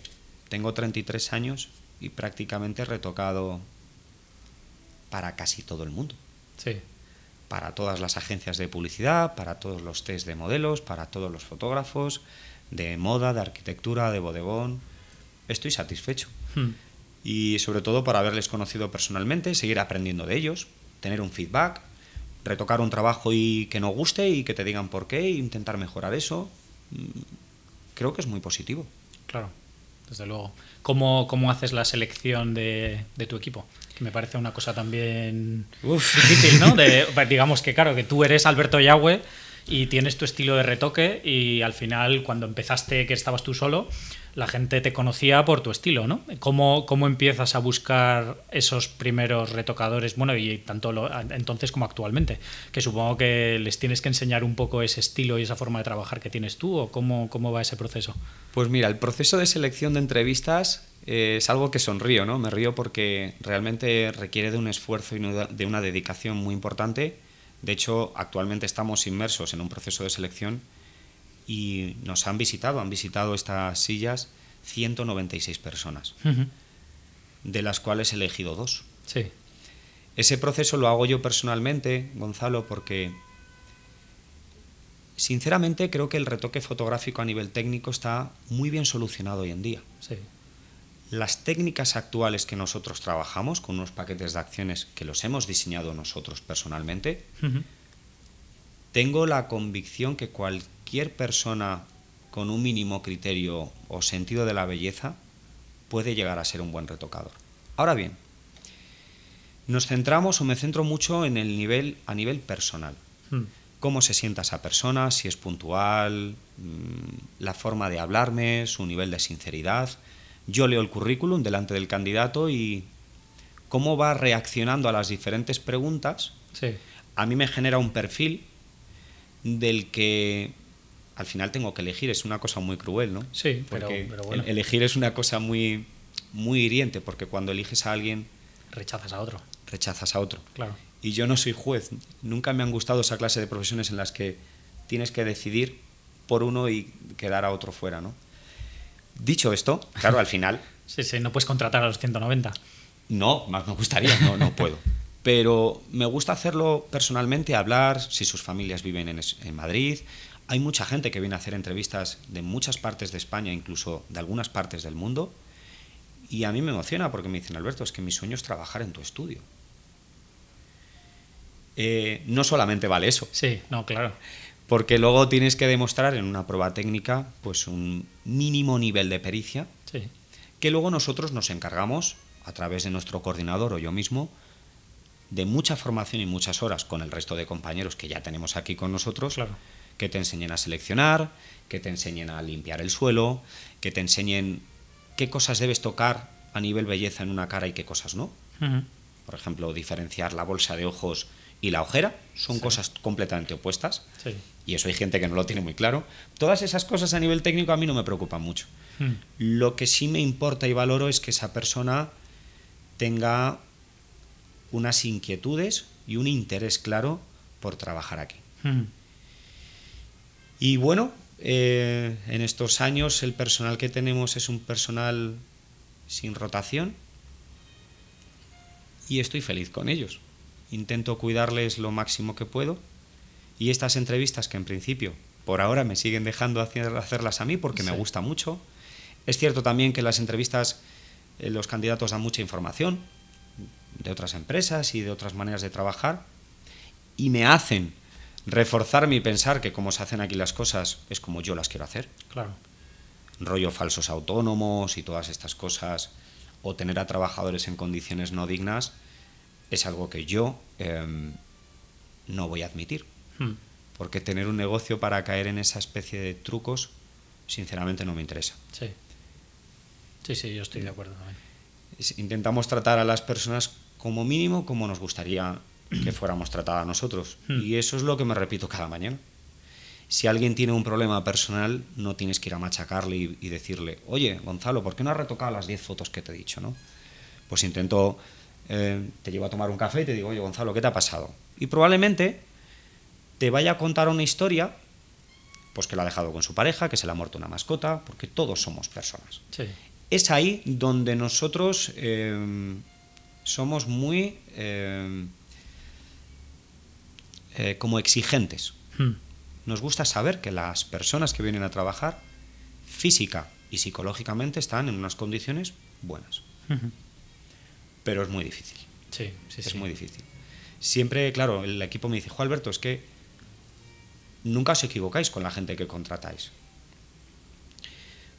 tengo 33 años y prácticamente he retocado para casi todo el mundo. Sí para todas las agencias de publicidad, para todos los test de modelos, para todos los fotógrafos, de moda, de arquitectura, de bodegón. Estoy satisfecho. Hmm. Y sobre todo por haberles conocido personalmente, seguir aprendiendo de ellos, tener un feedback, retocar un trabajo y que no guste y que te digan por qué, e intentar mejorar eso. Mm, creo que es muy positivo. Claro, desde luego. ¿Cómo, cómo haces la selección de, de tu equipo? que me parece una cosa también difícil, ¿no? digamos que, claro, que tú eres Alberto Yagüe y tienes tu estilo de retoque y al final, cuando empezaste que estabas tú solo, la gente te conocía por tu estilo, ¿no? ¿Cómo, cómo empiezas a buscar esos primeros retocadores? Bueno, y tanto entonces como actualmente, que supongo que les tienes que enseñar un poco ese estilo y esa forma de trabajar que tienes tú, o cómo, cómo va ese proceso. Pues mira, el proceso de selección de entrevistas eh, es algo que sonrío, ¿no? Me río porque realmente requiere de un esfuerzo y de una dedicación muy importante. De hecho, actualmente estamos inmersos en un proceso de selección y nos han visitado, han visitado estas sillas 196 personas, de las cuales he elegido dos. Sí. Ese proceso lo hago yo personalmente, Gonzalo, porque sinceramente creo que el retoque fotográfico a nivel técnico está muy bien solucionado hoy en día. Sí. Las técnicas actuales que nosotros trabajamos con unos paquetes de acciones que los hemos diseñado nosotros personalmente, tengo la convicción que cualquier persona con un mínimo criterio o sentido de la belleza puede llegar a ser un buen retocador. Ahora bien, nos centramos o me centro mucho en el nivel a nivel personal. Hmm. Cómo se sienta esa persona, si es puntual, mm, la forma de hablarme, su nivel de sinceridad. Yo leo el currículum delante del candidato y cómo va reaccionando a las diferentes preguntas. A mí me genera un perfil del que al final tengo que elegir. Es una cosa muy cruel, ¿no? Sí, porque pero, bueno. elegir es una cosa muy, muy hiriente, porque cuando eliges a alguien... Rechazas a otro. Rechazas a otro. Claro. Y yo no soy juez. Nunca me han gustado esa clase de profesiones en las que tienes que decidir por uno y quedar a otro fuera, ¿no? Dicho esto, claro, al final... sí, sí, no puedes contratar a los 190. No, más me gustaría, no, no puedo. Pero me gusta hacerlo personalmente, hablar, si sus familias viven en, en Madrid. Hay mucha gente que viene a hacer entrevistas de muchas partes de España, incluso de algunas partes del mundo. Y a mí me emociona porque me dicen, Alberto, es que mi sueño es trabajar en tu estudio. Eh, no solamente vale eso. Sí, no, claro porque luego tienes que demostrar en una prueba técnica pues un mínimo nivel de pericia que luego nosotros nos encargamos a través de nuestro coordinador o yo mismo de mucha formación y muchas horas con el resto de compañeros que ya tenemos aquí con nosotros, Claro. que te enseñen a seleccionar, que te enseñen a limpiar el suelo, que te enseñen qué cosas debes tocar a nivel belleza en una cara y qué cosas no. Por ejemplo, diferenciar la bolsa de ojos y la ojera son Sí. cosas completamente opuestas. Sí. Y eso hay gente que no lo tiene muy claro. Todas esas cosas a nivel técnico a mí no me preocupan mucho. Mm. Lo que sí me importa y valoro es que esa persona tenga unas inquietudes y un interés claro por trabajar aquí. Mm. Y bueno, eh, en estos años el personal que tenemos es un personal sin rotación y estoy feliz con ellos. Intento cuidarles lo máximo que puedo y estas entrevistas que en principio por ahora me siguen dejando hacer- hacerlas a mí porque me gusta mucho. Es cierto también que las entrevistas eh, los candidatos dan mucha información de otras empresas y de otras maneras de trabajar y me hacen reforzarme y pensar que como se hacen aquí las cosas es como yo las quiero hacer. Claro. Rollo falsos autónomos y todas estas cosas, o tener a trabajadores en condiciones no dignas, es algo que yo em, no voy a admitir. Mm. Porque tener un negocio para caer en esa especie de trucos, sinceramente no me interesa. Sí. Sí, sí, yo estoy de acuerdo Intentamos tratar a las personas como mínimo como nos gustaría que fuéramos tratadas nosotros. Hmm. Y eso es lo que me repito cada mañana. Si alguien tiene un problema personal, no tienes que ir a machacarle y, y decirle, oye, Gonzalo, ¿por qué no has retocado las 10 fotos que te he dicho? ¿no? Pues intento, eh, te llevo a tomar un café y te digo, oye, Gonzalo, ¿qué te ha pasado? Y probablemente te vaya a contar una historia, pues que la ha dejado con su pareja, que se le ha muerto una mascota, porque todos somos personas Sí. es ahí donde nosotros eh, somos muy eh, como exigentes. Mm. Nos gusta saber que las personas que vienen a trabajar física y psicológicamente están en unas condiciones buenas. Pero es muy difícil. Sí, sí, es sí. muy difícil. Siempre, claro, el equipo me dice, Juan Alberto, es que nunca os equivocáis con la gente que contratáis.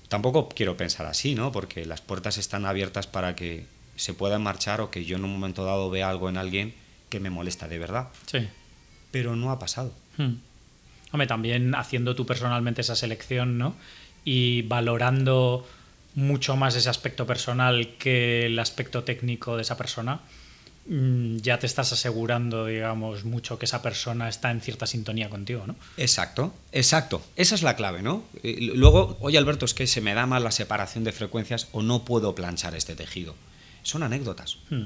Tampoco quiero pensar así, ¿no? Porque las puertas están abiertas para que se puedan marchar o que yo en un momento dado vea algo en alguien que me molesta de verdad. Sí. Pero no ha pasado. Mm. Hombre, también haciendo tú personalmente esa selección, ¿no? Y valorando mucho más ese aspecto personal que el aspecto técnico de esa persona, mm, ya te estás asegurando, digamos, mucho que esa persona está en cierta sintonía contigo, ¿no? Exacto, exacto. Esa es la clave, ¿no? Y Luego, oye Alberto, es que se me da mal la separación de frecuencias o no puedo planchar este tejido. Son anécdotas. Mm.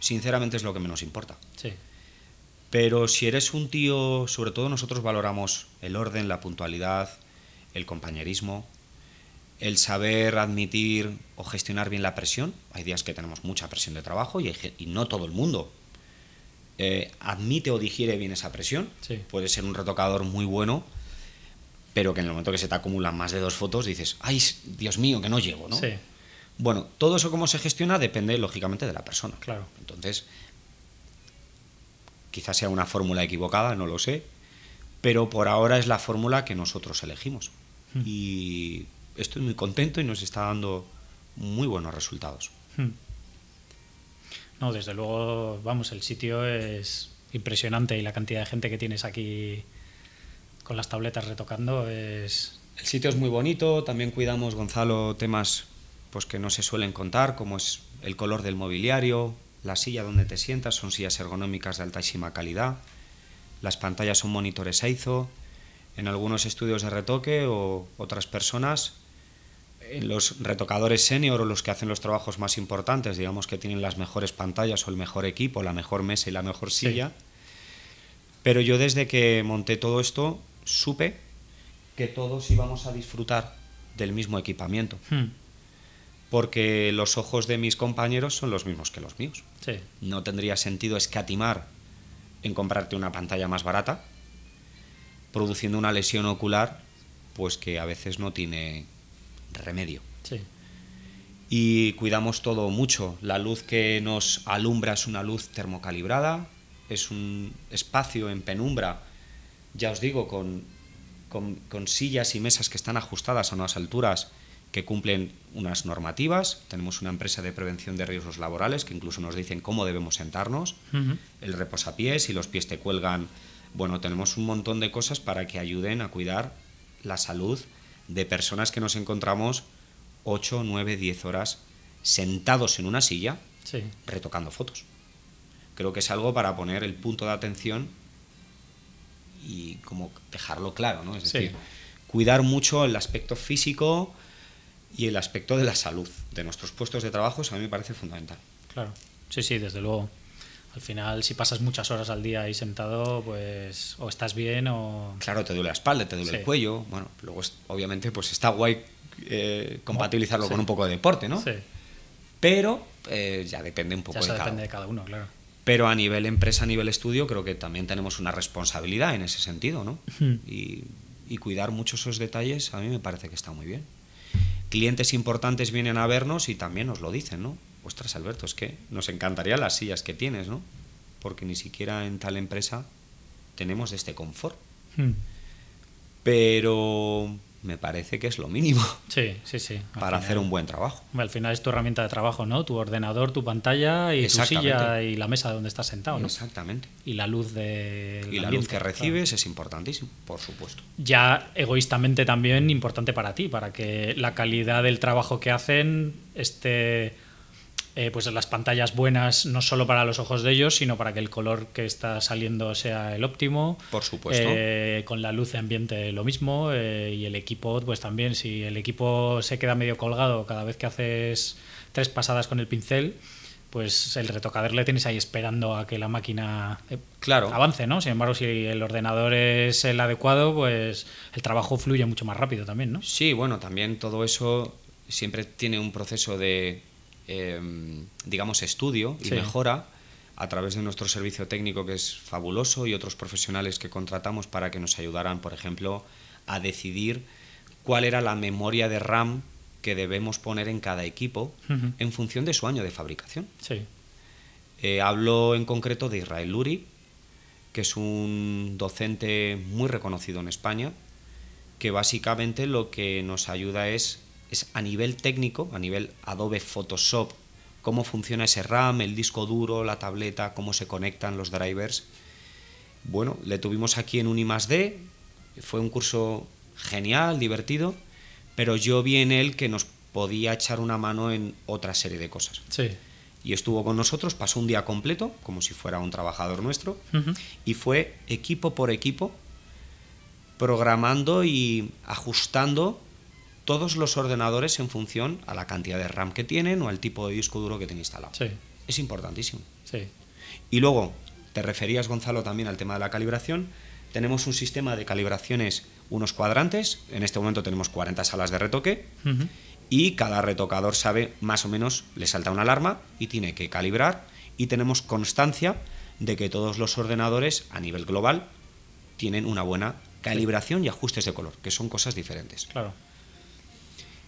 Sinceramente es lo que menos importa. Sí. Pero si eres un tío, sobre todo nosotros valoramos el orden, la puntualidad, el compañerismo, el saber admitir o gestionar bien la presión. Hay días que tenemos mucha presión de trabajo y, hay ge- y no todo el mundo eh, admite o digiere bien esa presión. Sí. Puede ser un retocador muy bueno, pero que en el momento que se te acumulan más de dos fotos dices, ay, Dios mío, que no llego, ¿no? Sí, Bueno, todo eso cómo se gestiona depende lógicamente de la persona. claro. Entonces, quizás sea una fórmula equivocada, no lo sé, pero por ahora es la fórmula que nosotros elegimos. Hmm. Y estoy muy contento y nos está dando muy buenos resultados. Mm. No, desde luego, vamos, el sitio es impresionante y la cantidad de gente que tienes aquí con las tabletas retocando es... El sitio es muy bonito, también cuidamos, Gonzalo, temas pues, que no se suelen contar, como es el color del mobiliario, la silla donde te sientas, son sillas ergonómicas de altísima calidad, las pantallas son monitores EIZO, en algunos estudios de retoque o otras personas, los retocadores senior o los que hacen los trabajos más importantes, digamos que tienen las mejores pantallas o el mejor equipo, la mejor mesa y la mejor Sí. silla. Pero yo desde que monté todo esto supe que todos íbamos a disfrutar del mismo equipamiento, Mm. porque los ojos de mis compañeros son los mismos que los míos. Sí, No tendría sentido escatimar en comprarte una pantalla más barata, produciendo una lesión ocular, pues que a veces no tiene remedio. sí, Y cuidamos todo mucho. La luz que nos alumbra es una luz termocalibrada, es un espacio en penumbra, ya os digo, con, con, con sillas y mesas que están ajustadas a unas alturas que cumplen unas normativas. Tenemos una empresa de prevención de riesgos laborales que incluso nos dicen cómo debemos sentarnos, el reposapiés, si los pies te cuelgan. Bueno, tenemos un montón de cosas para que ayuden a cuidar la salud de personas que nos encontramos 8, 9, 10 horas sentados en una silla retocando fotos. Creo que es algo para poner el punto de atención y como dejarlo claro, ¿no? Es decir, cuidar mucho el aspecto físico y el aspecto de la salud de nuestros puestos de trabajo, a mí me parece fundamental. Claro, sí, sí, desde luego. Al final, si pasas muchas horas al día ahí sentado, pues o estás bien o... Claro, te duele la espalda, te duele el cuello. Bueno, luego obviamente pues está guay eh, compatibilizarlo con un poco de deporte, ¿no? Sí. Pero eh, ya depende un poco de, cada, depende de cada uno, claro. Pero a nivel empresa, a nivel estudio, creo que también tenemos una responsabilidad en ese sentido, ¿no? y, y cuidar mucho esos detalles a mí me parece que está muy bien. Clientes importantes vienen a vernos y también nos lo dicen, ¿no? Ostras, Alberto, es que nos encantarían las sillas que tienes, ¿no? Porque ni siquiera en tal empresa tenemos este confort. Hmm. Pero me parece que es lo mínimo. Sí, sí, sí. Para hacer un buen trabajo. Al final es tu herramienta de trabajo, ¿no? Tu ordenador, tu pantalla y tu silla y la mesa donde estás sentado, ¿no? Exactamente. Y la luz de... Y la luz que recibes es importantísimo, por supuesto. Ya egoístamente también importante para ti, para que la calidad del trabajo que hacen esté eh, pues las pantallas buenas no solo para los ojos de ellos, sino para que el color que está saliendo sea el óptimo. Por supuesto. Eh, con la luz de ambiente lo mismo eh, y el equipo, pues también, si el equipo se queda medio colgado cada vez que haces tres pasadas con el pincel, pues el retocador le tienes ahí esperando a que la máquina claro. avance, ¿no? Sin embargo, si el ordenador es el adecuado, pues el trabajo fluye mucho más rápido también, ¿no? Sí, bueno, también todo eso siempre tiene un proceso de Em, digamos, estudio y mejora a través de nuestro servicio técnico que es fabuloso y otros profesionales que contratamos para que nos ayudaran, por ejemplo, a decidir cuál era la memoria de RAM que debemos poner en cada equipo en función de su año de fabricación. Eh, hablo en concreto de Israel Luri, que es un docente muy reconocido en España, que básicamente lo que nos ayuda es es a nivel técnico, a nivel Adobe Photoshop, cómo funciona ese RAM, el disco duro, la tableta, cómo se conectan los drivers. Bueno, le tuvimos aquí en un I+D, fue un curso genial, divertido, pero yo vi en él que nos podía echar una mano en otra serie de cosas. Sí. Y estuvo con nosotros, pasó un día completo, como si fuera un trabajador nuestro, y fue equipo por equipo, programando y ajustando todos los ordenadores en función a la cantidad de RAM que tienen o al tipo de disco duro que tienen instalado. Sí. Es importantísimo. Sí. Y luego, te referías, Gonzalo, también al tema de la calibración. Tenemos un sistema de calibraciones, unos cuadrantes. En este momento tenemos 40 salas de retoque. Y cada retocador sabe, más o menos, le salta una alarma y tiene que calibrar. Y tenemos constancia de que todos los ordenadores, a nivel global, tienen una buena calibración y ajustes de color, que son cosas diferentes. Claro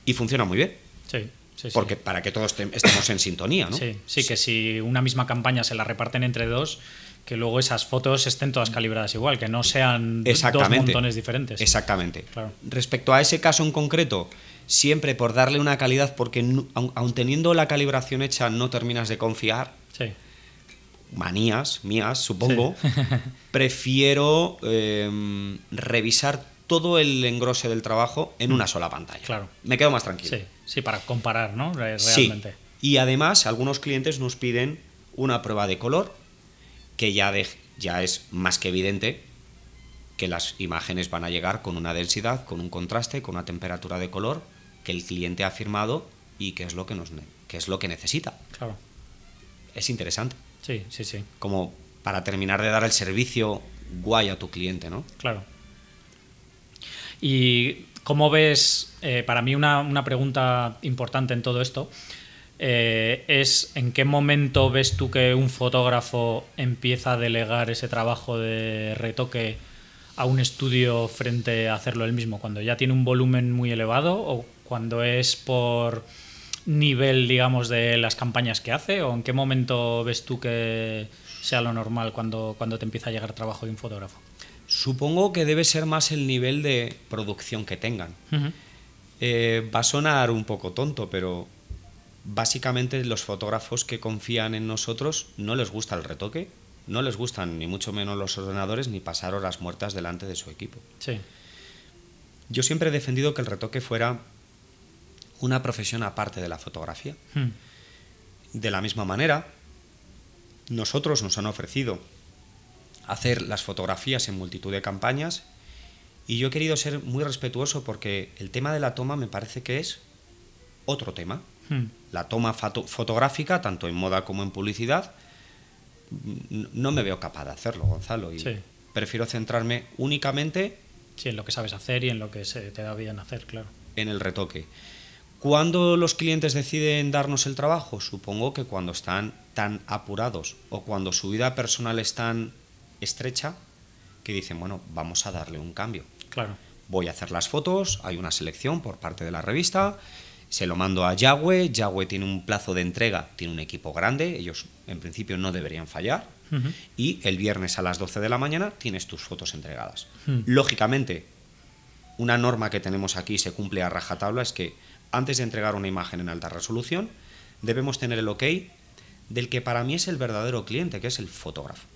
y funciona muy bien. Sí. Sí, Porque para que todos estemos en sintonía, ¿no? Sí, sí, que si una misma campaña se la reparten entre dos, que luego esas fotos estén todas calibradas igual, que no sean dos montones diferentes. Exactamente. Respecto a ese caso en concreto, siempre por darle una calidad, porque aun, teniendo la calibración hecha no terminas de confiar. Sí. Manías mías, supongo. prefiero em, revisar todo el engrose del trabajo en una sola pantalla. Claro. Me quedo más tranquilo. Sí, sí para comparar, ¿no? Realmente. Y además, algunos clientes nos piden una prueba de color, que ya, ya es más que evidente que las imágenes van a llegar con una densidad, con un contraste, con una temperatura de color que el cliente ha firmado y que es lo que, nos, que, es lo que necesita. Claro. Es interesante. Sí, sí, sí. Como para terminar de dar el servicio guay a tu cliente, ¿no? Claro. Y cómo ves, eh, para mí una, pregunta importante en todo esto, eh, es en qué momento ves tú que un fotógrafo empieza a delegar ese trabajo de retoque a un estudio frente a hacerlo él mismo, cuando ya tiene un volumen muy elevado o cuando es por nivel, digamos, de las campañas que hace o en qué momento ves tú que sea lo normal cuando, cuando te empieza a llegar trabajo de un fotógrafo? Supongo que debe ser más el nivel de producción que tengan. Eh, va a sonar un poco tonto, pero básicamente los fotógrafos que confían en nosotros no les gusta el retoque, no les gustan ni mucho menos los ordenadores ni pasar horas muertas delante de su equipo. Sí. Yo siempre he defendido que el retoque fuera una profesión aparte de la fotografía. Hmm. De la misma manera, nosotros nos han ofrecido hacer las fotografías en multitud de campañas y yo he querido ser muy respetuoso porque el tema de la toma me parece que es otro tema. Hmm. La toma foto- fotográfica, tanto en moda como en publicidad, no me veo capaz de hacerlo, Gonzalo. Y Sí. prefiero centrarme únicamente Sí, en lo que sabes hacer y en lo que se te da bien hacer, claro. en el retoque. ¿Cuándo los clientes deciden darnos el trabajo? Supongo que cuando están tan apurados o cuando su vida personal es tan estrecha que dicen, bueno, vamos a darle un cambio. Claro. Voy a hacer las fotos, hay una selección por parte de la revista, se lo mando a Yahweh, Yahweh tiene un plazo de entrega, tiene un equipo grande, ellos en principio no deberían fallar, y el viernes a las 12 de la mañana tienes tus fotos entregadas. Lógicamente, una norma que tenemos aquí se cumple a rajatabla es que antes de entregar una imagen en alta resolución debemos tener el ok del que para mí es el verdadero cliente, que es el fotógrafo.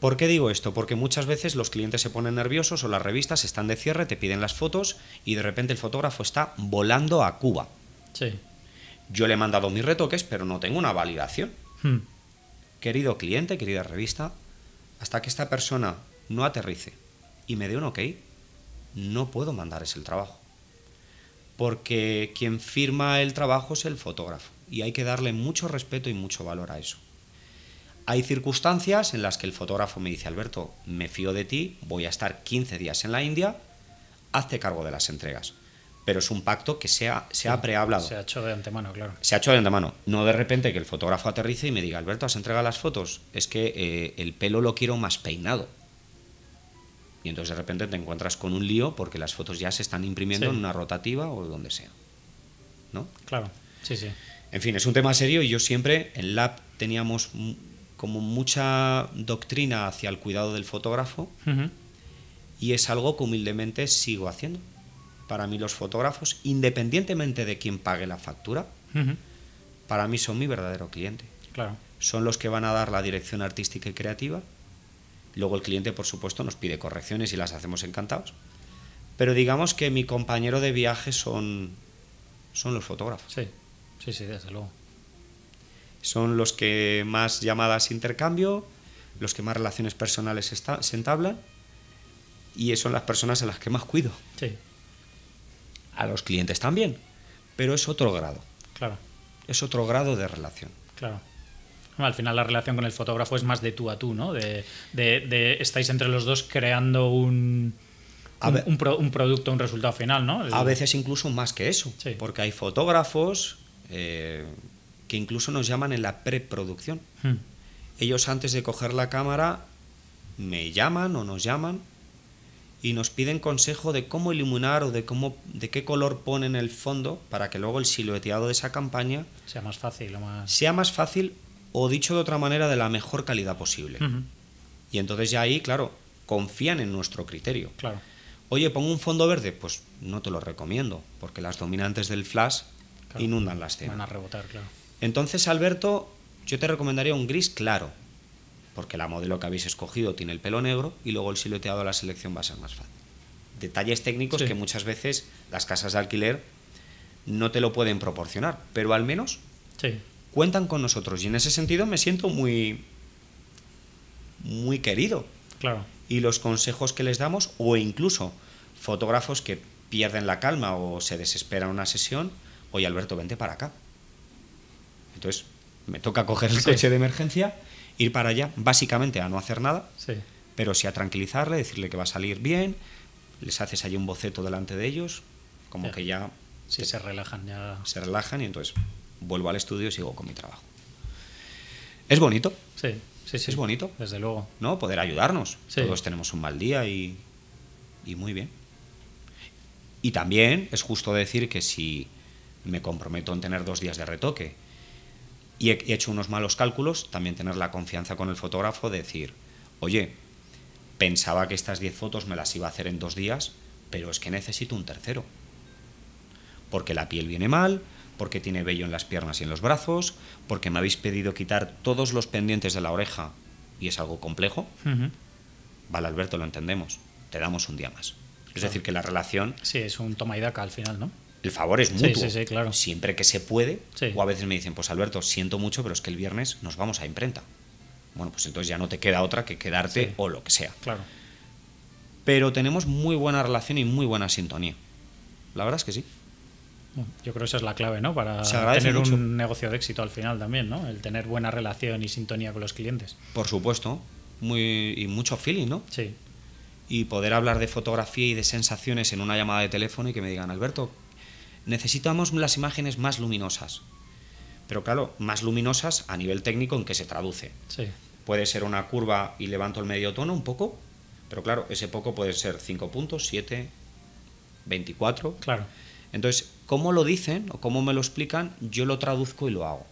¿Por qué digo esto? Porque muchas veces los clientes se ponen nerviosos o las revistas están de cierre, te piden las fotos y de repente el fotógrafo está volando a Cuba. Sí. Yo le he mandado mis retoques, pero no tengo una validación. Hmm. Querido cliente, querida revista, hasta que esta persona no aterrice y me dé un ok, no puedo mandarles el trabajo. Porque quien firma el trabajo es el fotógrafo y hay que darle mucho respeto y mucho valor a eso. Hay circunstancias en las que el fotógrafo me dice, Alberto, me fío de ti, voy a estar 15 días en la India, hazte cargo de las entregas. Pero es un pacto que se ha, se ha prehablado Se ha hecho de antemano, claro. se ha hecho de antemano. No de repente que el fotógrafo aterrice y me diga, Alberto, ¿has entregado las fotos? Es que eh, el pelo lo quiero más peinado. Y entonces de repente te encuentras con un lío porque las fotos ya se están imprimiendo Sí. en una rotativa o donde sea. ¿No? Claro. Sí, sí. En fin, es un tema serio y yo siempre en Lab teníamos como mucha doctrina hacia el cuidado del fotógrafo Ujú. y es algo que humildemente sigo haciendo. Para mí los fotógrafos, independientemente de quién pague la factura, Ujú. para mí son mi verdadero cliente. Claro. son los que van a dar la dirección artística y creativa. Luego el cliente, por supuesto, nos pide correcciones y las hacemos encantados. Pero digamos que mi compañero de viaje son, son los fotógrafos. Sí. Sí, sí, desde luego. Son los que más llamadas intercambio, los que más relaciones personales esta- se entablan y son las personas a las que más cuido. Sí. A los clientes también, pero es otro grado, Claro. es otro grado de relación. Claro. Bueno, Al final la relación con el fotógrafo es más de tú a tú, ¿no? De, de- de- estáis entre los dos creando un, un, un pro- un producto, un resultado final, ¿no? El- A veces incluso más que eso, Sí. porque hay fotógrafos eh, que incluso nos llaman en la preproducción. Hmm. Ellos antes de coger la cámara me llaman o nos llaman y nos piden consejo de cómo iluminar o de cómo de qué color ponen el fondo para que luego el silueteado de esa campaña Sea más fácil o más... sea más fácil o dicho de otra manera de la mejor calidad posible. Y entonces ya ahí, claro, confían en nuestro criterio. Claro. Oye, pongo un fondo verde, pues no te lo recomiendo, porque las dominantes del flash Claro. inundan la escena. Van a rebotar, claro. Entonces, Alberto, yo te recomendaría un gris claro, porque la modelo que habéis escogido tiene el pelo negro y luego el silueteado de la selección va a ser más fácil. Detalles técnicos Sí. que muchas veces las casas de alquiler no te lo pueden proporcionar, pero al menos Sí. cuentan con nosotros y en ese sentido me siento muy muy querido Claro. y los consejos que les damos o incluso fotógrafos que pierden la calma o se desesperan una sesión, oye Alberto, vente para acá. Entonces me toca coger el Sí. coche de emergencia, ir para allá, básicamente a no hacer nada, Sí. pero sí a tranquilizarle, decirle que va a salir bien, les haces allí un boceto delante de ellos, como Ya. que ya Sí, te- se relajan ya. se relajan y entonces vuelvo al estudio y sigo con mi trabajo. Es bonito, Sí, sí, sí. es bonito. Desde luego. ¿no? Poder ayudarnos. Sí. Todos tenemos un mal día y, y muy bien. Y también es justo decir que si me comprometo en tener dos días de retoque y he, he hecho unos malos cálculos, también tener la confianza con el fotógrafo de decir, oye, pensaba que estas 10 fotos me las iba a hacer en dos días, pero es que necesito un tercero. Porque la piel viene mal, porque tiene vello en las piernas y en los brazos, porque me habéis pedido quitar todos los pendientes de la oreja y es algo complejo. Vale, Alberto, lo entendemos. Te damos un día más. Es decir, que la relación... Sí, es un toma y daca al final, ¿no? El favor es mutuo. Sí, sí, claro. Siempre que se puede. O a veces me dicen, pues Alberto, siento mucho, pero es que el viernes nos vamos a imprenta. Bueno, pues entonces ya no te queda otra que quedarte o lo que sea. Claro. Pero tenemos muy buena relación y muy buena sintonía. La verdad es que sí. Yo creo que esa es la clave, ¿no? Para tener un negocio de éxito al final también, ¿no? El tener buena relación y sintonía con los clientes. Por supuesto. Muy, y mucho feeling, ¿no? Sí. Y poder hablar de fotografía y de sensaciones en una llamada de teléfono y que me digan, Alberto, necesitamos las imágenes más luminosas. Pero claro, más luminosas a nivel técnico en que se traduce. Sí. Puede ser una curva y levanto el medio tono un poco, pero claro, ese poco puede ser 5 puntos, 7, 24. Claro. Entonces, cómo lo dicen o cómo me lo explican, yo lo traduzco y lo hago.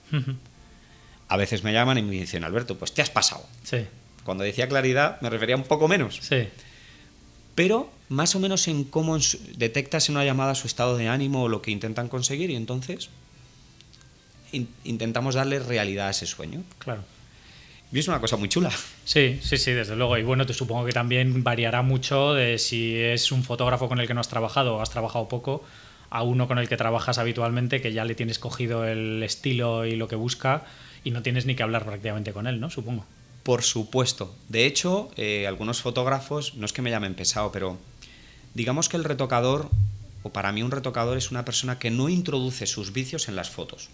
A veces me llaman y me dicen, Alberto, pues te has pasado. Sí. Cuando decía claridad me refería un poco menos. Sí. Pero más o menos en cómo detectas en una llamada su estado de ánimo o lo que intentan conseguir y entonces intentamos darle realidad a ese sueño. Claro. Y es una cosa muy chula. Sí, sí, sí, desde luego. Y bueno, te supongo que también variará mucho de si es un fotógrafo con el que no has trabajado o has trabajado poco a uno con el que trabajas habitualmente, que ya le tienes cogido el estilo y lo que busca y no tienes ni que hablar prácticamente con él, ¿no? Supongo. Por supuesto. De hecho, eh, algunos fotógrafos, no es que me llamen pesado, pero digamos que el retocador, o para mí un retocador es una persona que no introduce sus vicios en las fotos.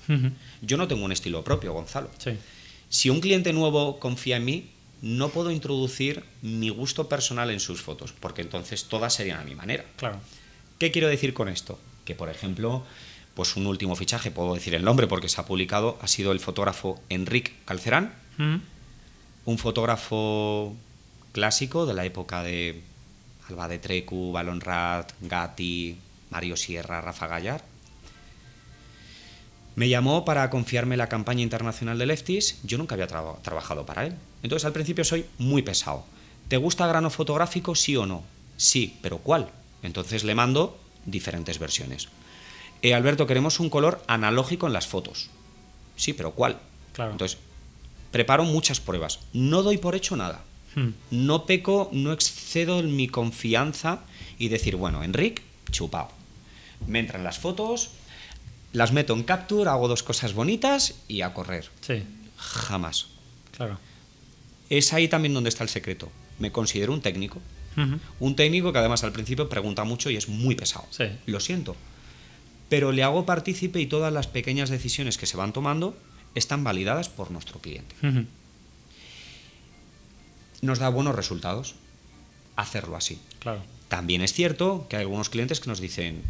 Yo no tengo un estilo propio, Gonzalo. Sí. Si un cliente nuevo confía en mí, no puedo introducir mi gusto personal en sus fotos, porque entonces todas serían a mi manera. Claro. ¿Qué quiero decir con esto? que por ejemplo, pues un último fichaje, puedo decir el nombre porque se ha publicado, ha sido el fotógrafo Enrique Calcerán. Un fotógrafo clásico de la época de Alba de Trecu, Balonrat, Gatti, Mario Sierra, Rafa Gallar. Me llamó para confiarme la campaña internacional de Lefties. Yo nunca había trabajado para él. Entonces al principio soy muy pesado. ¿Te gusta grano fotográfico, sí o no? Sí, pero ¿cuál? Entonces le mando diferentes versiones. Eh, Alberto, queremos un color analógico en las fotos. Sí, pero ¿cuál? Claro. Entonces, preparo muchas pruebas. No doy por hecho nada. Hmm. No peco, no excedo en mi confianza y decir, bueno, Enrique, chupao. Me entran las fotos, las meto en capture, hago dos cosas bonitas y a correr. Sí. Jamás. Claro. Es ahí también donde está el secreto. Me considero un técnico. Un técnico que además al principio pregunta mucho y es muy pesado. Lo siento. Pero le hago partícipe y todas las pequeñas decisiones que se van tomando están validadas por nuestro cliente. Nos da buenos resultados hacerlo así. Claro. También es cierto que hay algunos clientes que nos dicen,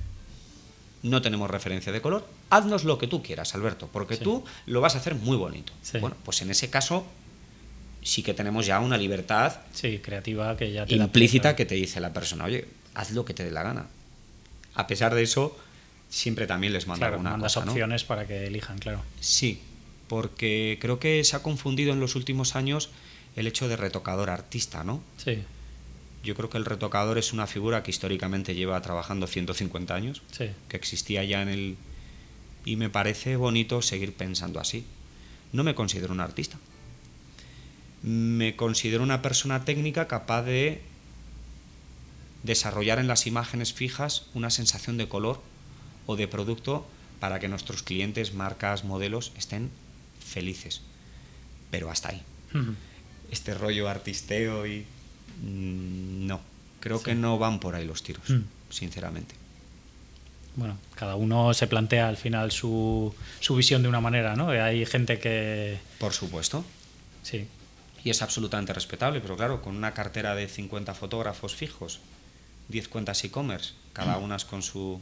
no tenemos referencia de color, haznos lo que tú quieras, Alberto, porque tú lo vas a hacer muy bonito. Bueno, pues en ese caso sí que tenemos ya una libertad sí, creativa que ya te implícita que te dice la persona, oye, haz lo que te dé la gana. A pesar de eso, siempre también les mando claro, alguna mandas opciones para que elijan, claro. Sí, porque creo que se ha confundido en los últimos años el hecho de retocador artista, ¿no? Sí. Yo creo que el retocador es una figura que históricamente lleva trabajando 150 años, sí. que existía ya en el... Y me parece bonito seguir pensando así. No me considero un artista me considero una persona técnica capaz de desarrollar en las imágenes fijas una sensación de color o de producto para que nuestros clientes, marcas, modelos estén felices. Pero hasta ahí. Este rollo artisteo y... Mm, no, creo que no van por ahí los tiros, sinceramente. Bueno, cada uno se plantea al final su, su visión de una manera, ¿no? Hay gente que... Por supuesto. Sí, y es absolutamente respetable, pero claro, con una cartera de 50 fotógrafos fijos, 10 cuentas e-commerce, cada mm. una con su...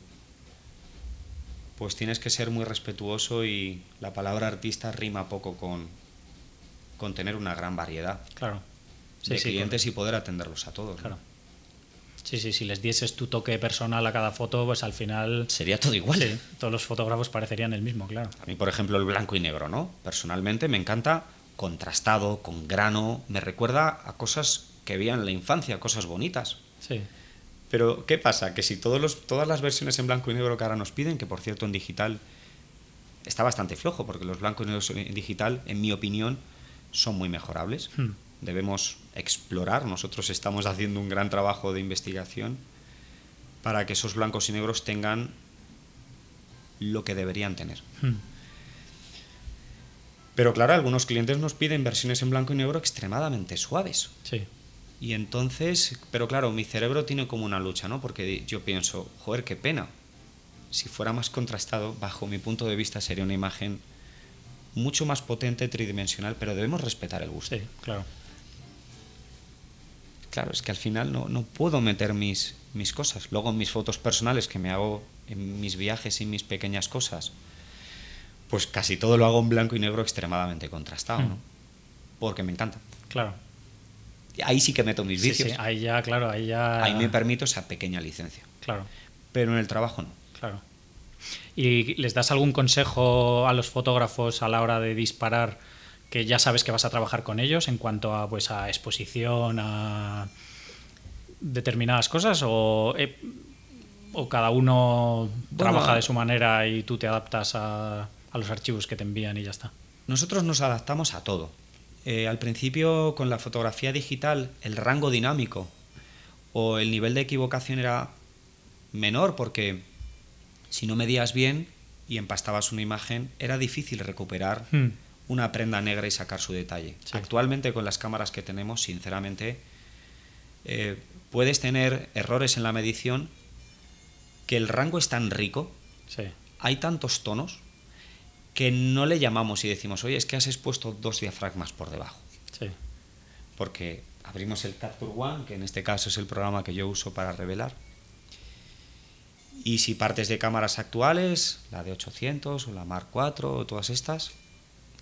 Pues tienes que ser muy respetuoso y la palabra artista rima poco con, con tener una gran variedad claro. de clientes y poder atenderlos a todos. Claro. Sí, sí, si les dieses tu toque personal a cada foto, pues al final... Sería todo igual. Sí, todos los fotógrafos parecerían el mismo, claro. A mí, por ejemplo, el blanco y negro, ¿no? Personalmente me encanta contrastado, con grano, me recuerda a cosas que veía en la infancia, cosas bonitas. Sí. Pero, ¿qué pasa? Que si todos los, todas las versiones en blanco y negro que ahora nos piden, que por cierto en digital está bastante flojo, porque los blancos y negros en digital, en mi opinión, son muy mejorables. Hmm. Debemos explorar, nosotros estamos haciendo un gran trabajo de investigación para que esos blancos y negros tengan lo que deberían tener. Hmm. Pero claro, algunos clientes nos piden versiones en blanco y negro extremadamente suaves. Sí. Y entonces, pero claro, mi cerebro tiene como una lucha, ¿no? Porque yo pienso, joder, qué pena. Si fuera más contrastado, bajo mi punto de vista, sería una imagen mucho más potente, tridimensional, pero debemos respetar el gusto. Sí, claro. Claro, es que al final no, no puedo meter mis, mis cosas. Luego en mis fotos personales que me hago en mis viajes y mis pequeñas cosas, pues casi todo lo hago en blanco y negro extremadamente contrastado, Mm. ¿no? Porque me encanta. Claro. Ahí sí que meto mis Sí, vicios. sí, ahí ya, claro, ahí ya. Ahí me permito esa pequeña licencia. Claro, Pero en el trabajo no. claro. ¿Y les das algún consejo a los fotógrafos a la hora de disparar que ya sabes que vas a trabajar con ellos en cuanto a pues a exposición, a determinadas cosas o, eh, o cada uno trabaja de su manera y tú te adaptas a, a los archivos que te envían y ya está? Nosotros nos adaptamos a todo. Eh, al principio, con la fotografía digital, el rango dinámico o el nivel de equivocación era menor porque si no medías bien y empastabas una imagen, era difícil recuperar Hmm. una prenda negra y sacar su detalle. Sí. Actualmente, con las cámaras que tenemos, sinceramente, eh, puedes tener errores en la medición que el rango es tan rico Sí, hay tantos tonos que no le llamamos y decimos, oye, es que has expuesto dos diafragmas por debajo. sí, Porque abrimos el Capture One, que en este caso es el programa que yo uso para revelar. Y si partes de cámaras actuales, la de 800 o la Mark IV o todas estas,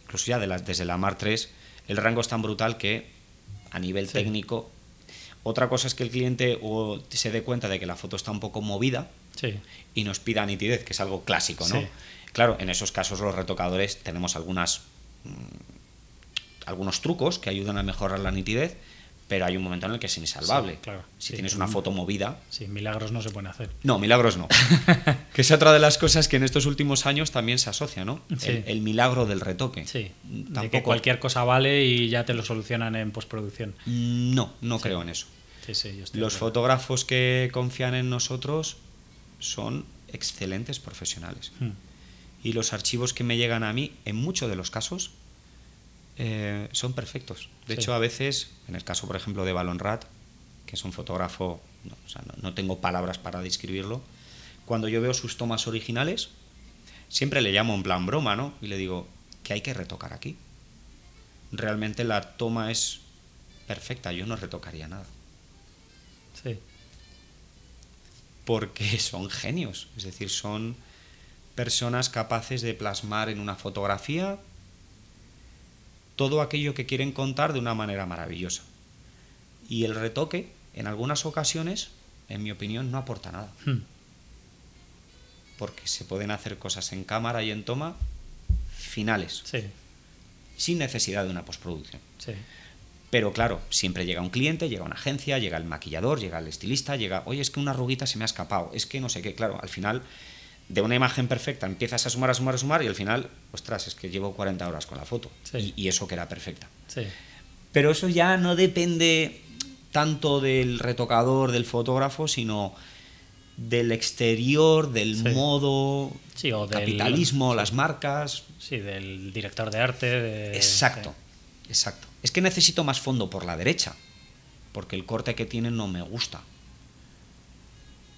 incluso ya de las, desde la Mark III, el rango es tan brutal que a nivel Sí. técnico... Otra cosa es que el cliente o se dé cuenta de que la foto está un poco movida, sí, y nos pida nitidez, que es algo clásico, ¿no? Sí. Claro, en esos casos los retocadores tenemos algunas mm, algunos trucos que ayudan a mejorar la nitidez, pero hay un momento en el que es insalvable. Sí, claro. Si Sí. tienes una foto movida, sí, milagros no se pueden hacer. no, milagros no. que es otra de las cosas que en estos últimos años también se asocia, ¿no? Sí. El, el milagro del retoque. Sí, de que cualquier cosa vale y ya te lo solucionan en postproducción. No, no creo en eso. Sí, sí, yo estoy Los fotógrafos que confían en nosotros son excelentes profesionales. Hmm. Y los archivos que me llegan a mí, en muchos de los casos, eh, son perfectos. De Sí. hecho, a veces, en el caso, por ejemplo, de Balon Rat, que es un fotógrafo, no, o sea, no- no tengo palabras para describirlo, cuando yo veo sus tomas originales, siempre le llamo en plan broma, ¿no? Y le digo, que hay que retocar aquí? Realmente la toma es perfecta, yo no retocaría nada. Sí, porque son genios, es decir, son personas capaces de plasmar en una fotografía todo aquello que quieren contar de una manera maravillosa. Y el retoque, en algunas ocasiones, en mi opinión, no aporta nada, Hmm. porque se pueden hacer cosas en cámara y en toma finales, sí, sin necesidad de una postproducción. sí, Pero claro, siempre llega un cliente, llega una agencia, llega el maquillador, llega el estilista, llega, oye, es que una arruguita se me ha escapado, es que no sé qué, claro, al final de una imagen perfecta empiezas a sumar, a sumar, a sumar y al final, ostras, es que llevo 40 horas con la foto Sí. y, y eso que era perfecta. sí, Pero eso ya no depende tanto del retocador, del fotógrafo, sino del exterior, del Sí. modo Sí, o del- capitalismo, las marcas, sí, del director de arte. de- Exacto, exacto. Es que necesito más fondo por la derecha, porque el corte que tiene no me gusta.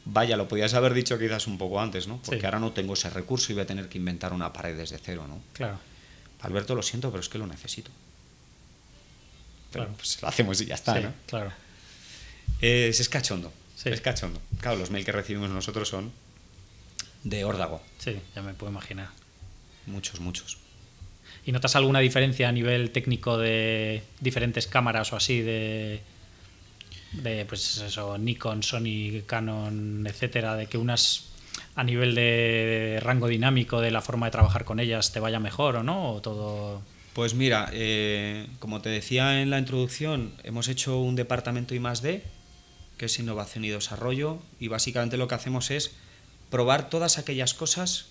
Vaya, lo podías haber dicho quizás un poco antes, ¿no? Porque Sí. ahora no tengo ese recurso y voy a tener que inventar una pared desde cero, ¿no? Claro, Alberto, lo siento, pero es que lo necesito. Pero Claro. pues lo hacemos y ya está, sí, ¿no? claro. Es, es cachondo, Sí. es cachondo. Claro, los mails que recibimos nosotros son de órdago, Sí, ya me puedo imaginar. muchos, muchos. ¿Y notas alguna diferencia a nivel técnico de diferentes cámaras o así de de pues eso, Nikon, Sony, Canon, etcétera, de que unas a nivel de rango dinámico de la forma de trabajar con ellas te vaya mejor o no? ¿O todo Pues mira, eh, como te decía en la introducción, hemos hecho un departamento I más D que es innovación y desarrollo, y básicamente lo que hacemos es probar todas aquellas cosas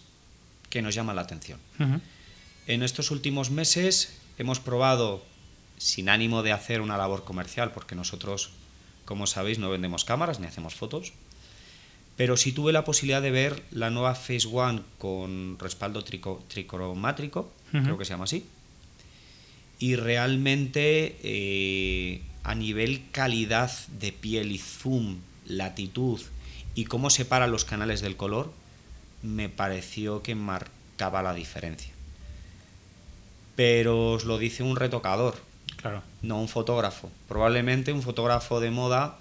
que nos llaman la atención. En estos últimos meses hemos probado, sin ánimo de hacer una labor comercial, porque nosotros, como sabéis, no vendemos cámaras ni hacemos fotos, pero sí tuve la posibilidad de ver la nueva Phase One con respaldo tricromátrico, creo que se llama así, y realmente eh, a nivel calidad de piel y zoom, latitud y cómo separa los canales del color, me pareció que marcaba la diferencia. Pero os lo dice un retocador, claro. no un fotógrafo. Probablemente un fotógrafo de moda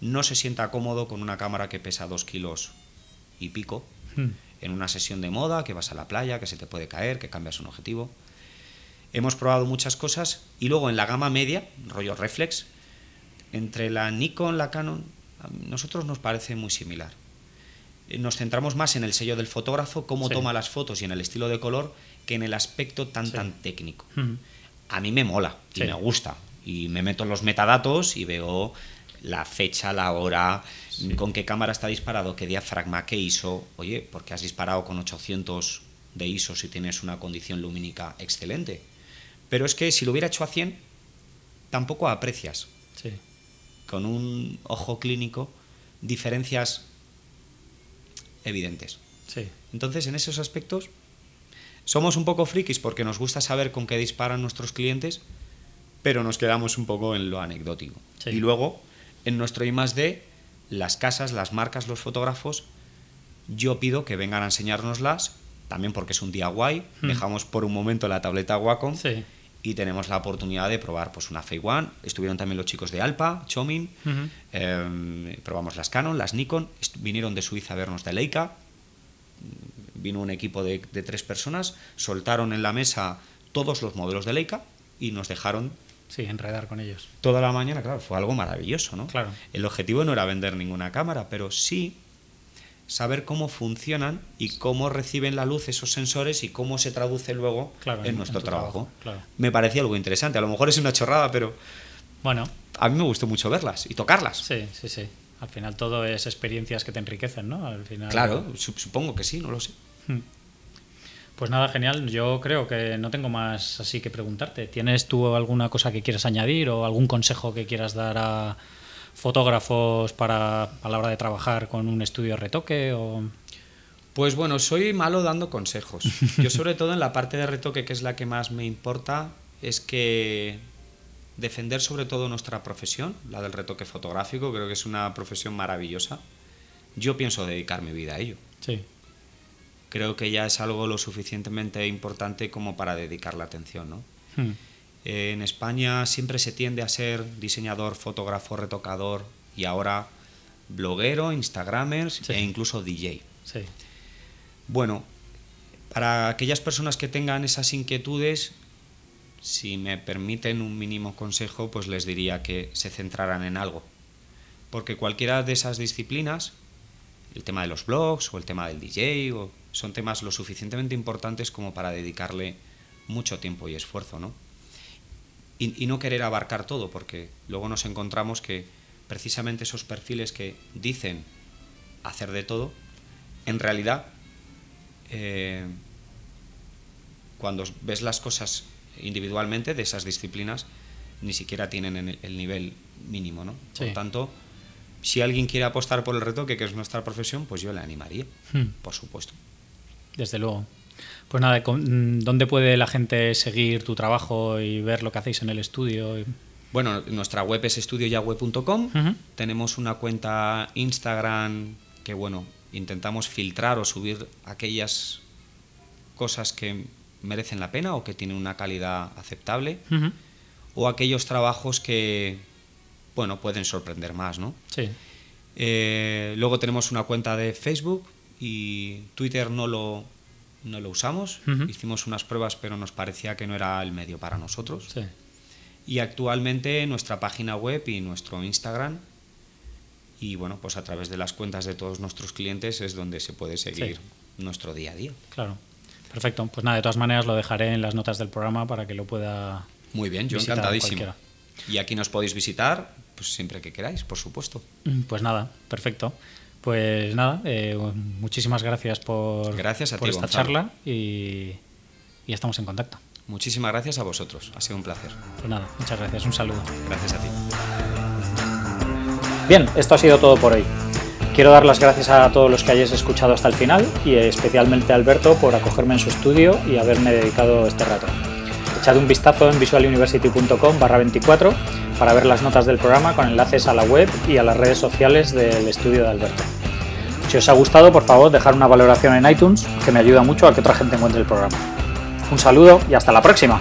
no se sienta cómodo con una cámara que pesa dos kilos y pico, hmm. en una sesión de moda, que vas a la playa, que se te puede caer, que cambias un objetivo. Hemos probado muchas cosas y luego en la gama media, rollo reflex, entre la Nikon, la Canon, a nosotros nos parece muy similar. Eh, nos centramos más en el sello del fotógrafo, cómo toma las fotos y en el estilo de color, que en el aspecto tan tan técnico. A mí me mola y me gusta. Y me meto en los metadatos y veo la fecha, la hora, con qué cámara está disparado, qué diafragma, qué ISO. Oye, ¿por qué has disparado con 800 de ISO si tienes una condición lumínica excelente? Pero es que si lo hubiera hecho a 100, tampoco aprecias. Con un ojo clínico, diferencias evidentes. Entonces, en esos aspectos, somos un poco frikis porque nos gusta saber con qué disparan nuestros clientes, pero nos quedamos un poco en lo anecdótico. Y luego, en nuestro I D, las casas, las marcas, los fotógrafos, yo pido que vengan a enseñárnoslas, también porque es un día guay, hmm. dejamos por un momento la tableta Wacom y tenemos la oportunidad de probar pues una Fei One. Estuvieron también los chicos de Alpa, Chomin, em, probamos las Canon, las Nikon, vinieron de Suiza a vernos de Leica, vino un equipo de, tres personas, soltaron en la mesa todos los modelos de Leica y nos dejaron Sí, enredar con ellos. Toda la mañana, claro, fue algo maravilloso, ¿no? Claro. El objetivo no era vender ninguna cámara, pero sí saber cómo funcionan y cómo reciben la luz esos sensores y cómo se traduce luego en, nuestro trabajo. Me parecía algo interesante. A lo mejor es una chorrada, pero bueno, a mí me gustó mucho verlas y tocarlas. Sí, sí, sí. Al final todo es experiencias que te enriquecen, ¿no? Al final. Claro, supongo que sí, no lo sé. Hmm. Pues nada, genial. Yo creo que no tengo más así que preguntarte. ¿Tienes tú alguna cosa que quieras añadir o algún consejo que quieras dar a fotógrafos para a la hora de trabajar con un estudio de retoque o pues bueno, soy malo dando consejos. Yo sobre todo en la parte de retoque, que es la que más me importa, es que defender sobre todo nuestra profesión, la del retoque fotográfico, creo que es una profesión maravillosa. Yo pienso dedicar mi vida a ello. Sí. Creo que ya es algo lo suficientemente importante como para dedicar la atención, ¿no? Hmm. Eh, en España siempre se tiende a ser diseñador, fotógrafo, retocador y ahora bloguero, instagramers e incluso DJ. Bueno, para aquellas personas que tengan esas inquietudes, si me permiten un mínimo consejo, pues les diría que se centraran en algo. Porque cualquiera de esas disciplinas, el tema de los blogs o el tema del DJ, son temas lo suficientemente importantes como para dedicarle mucho tiempo y esfuerzo, ¿no? y, no querer abarcar todo, porque luego nos encontramos que precisamente esos perfiles que dicen hacer de todo, en realidad, eh, cuando ves las cosas individualmente de esas disciplinas, ni siquiera tienen el, nivel mínimo, ¿no? Por tanto, si alguien quiere apostar por el retoque, que es nuestra profesión, pues yo le animaría, hmm. por supuesto. Desde luego. Pues nada, mm, ¿dónde puede la gente seguir tu trabajo y ver lo que hacéis en el estudio? Bueno, nuestra web es estudioyahweh.com. Tenemos una cuenta Instagram que, bueno, intentamos filtrar o subir aquellas cosas que merecen la pena o que tienen una calidad aceptable. O aquellos trabajos que, bueno, pueden sorprender más, ¿no? Sí. Eh, luego tenemos una cuenta de Facebook y Twitter no lo no lo usamos. Hicimos unas pruebas, pero nos parecía que no era el medio para nosotros. Y actualmente nuestra página web y nuestro Instagram y bueno, pues a través de las cuentas de todos nuestros clientes es donde se puede seguir nuestro día a día. Claro. Perfecto. Pues nada, de todas maneras lo dejaré en las notas del programa para que lo pueda. Muy bien, yo encantadísimo. Y aquí nos podéis visitar pues siempre que queráis, por supuesto. Mm, pues nada, perfecto. Pues nada, eh, muchísimas gracias por, gracias a por ti, esta Gonzalo. charla y, y estamos en contacto. Muchísimas gracias a vosotros, ha sido un placer. Pues nada, muchas gracias, un saludo. Gracias a ti. Bien, esto ha sido todo por hoy. Quiero dar las gracias a todos los que hayáis escuchado hasta el final y especialmente a Alberto por acogerme en su estudio y haberme dedicado este rato. Echad un vistazo en visualuniversity.com barra 24 para ver las notas del programa con enlaces a la web y a las redes sociales del estudio de Alberto. Si os ha gustado, por favor, dejar una valoración en iTunes, que me ayuda mucho a que otra gente encuentre el programa. Un saludo y hasta la próxima.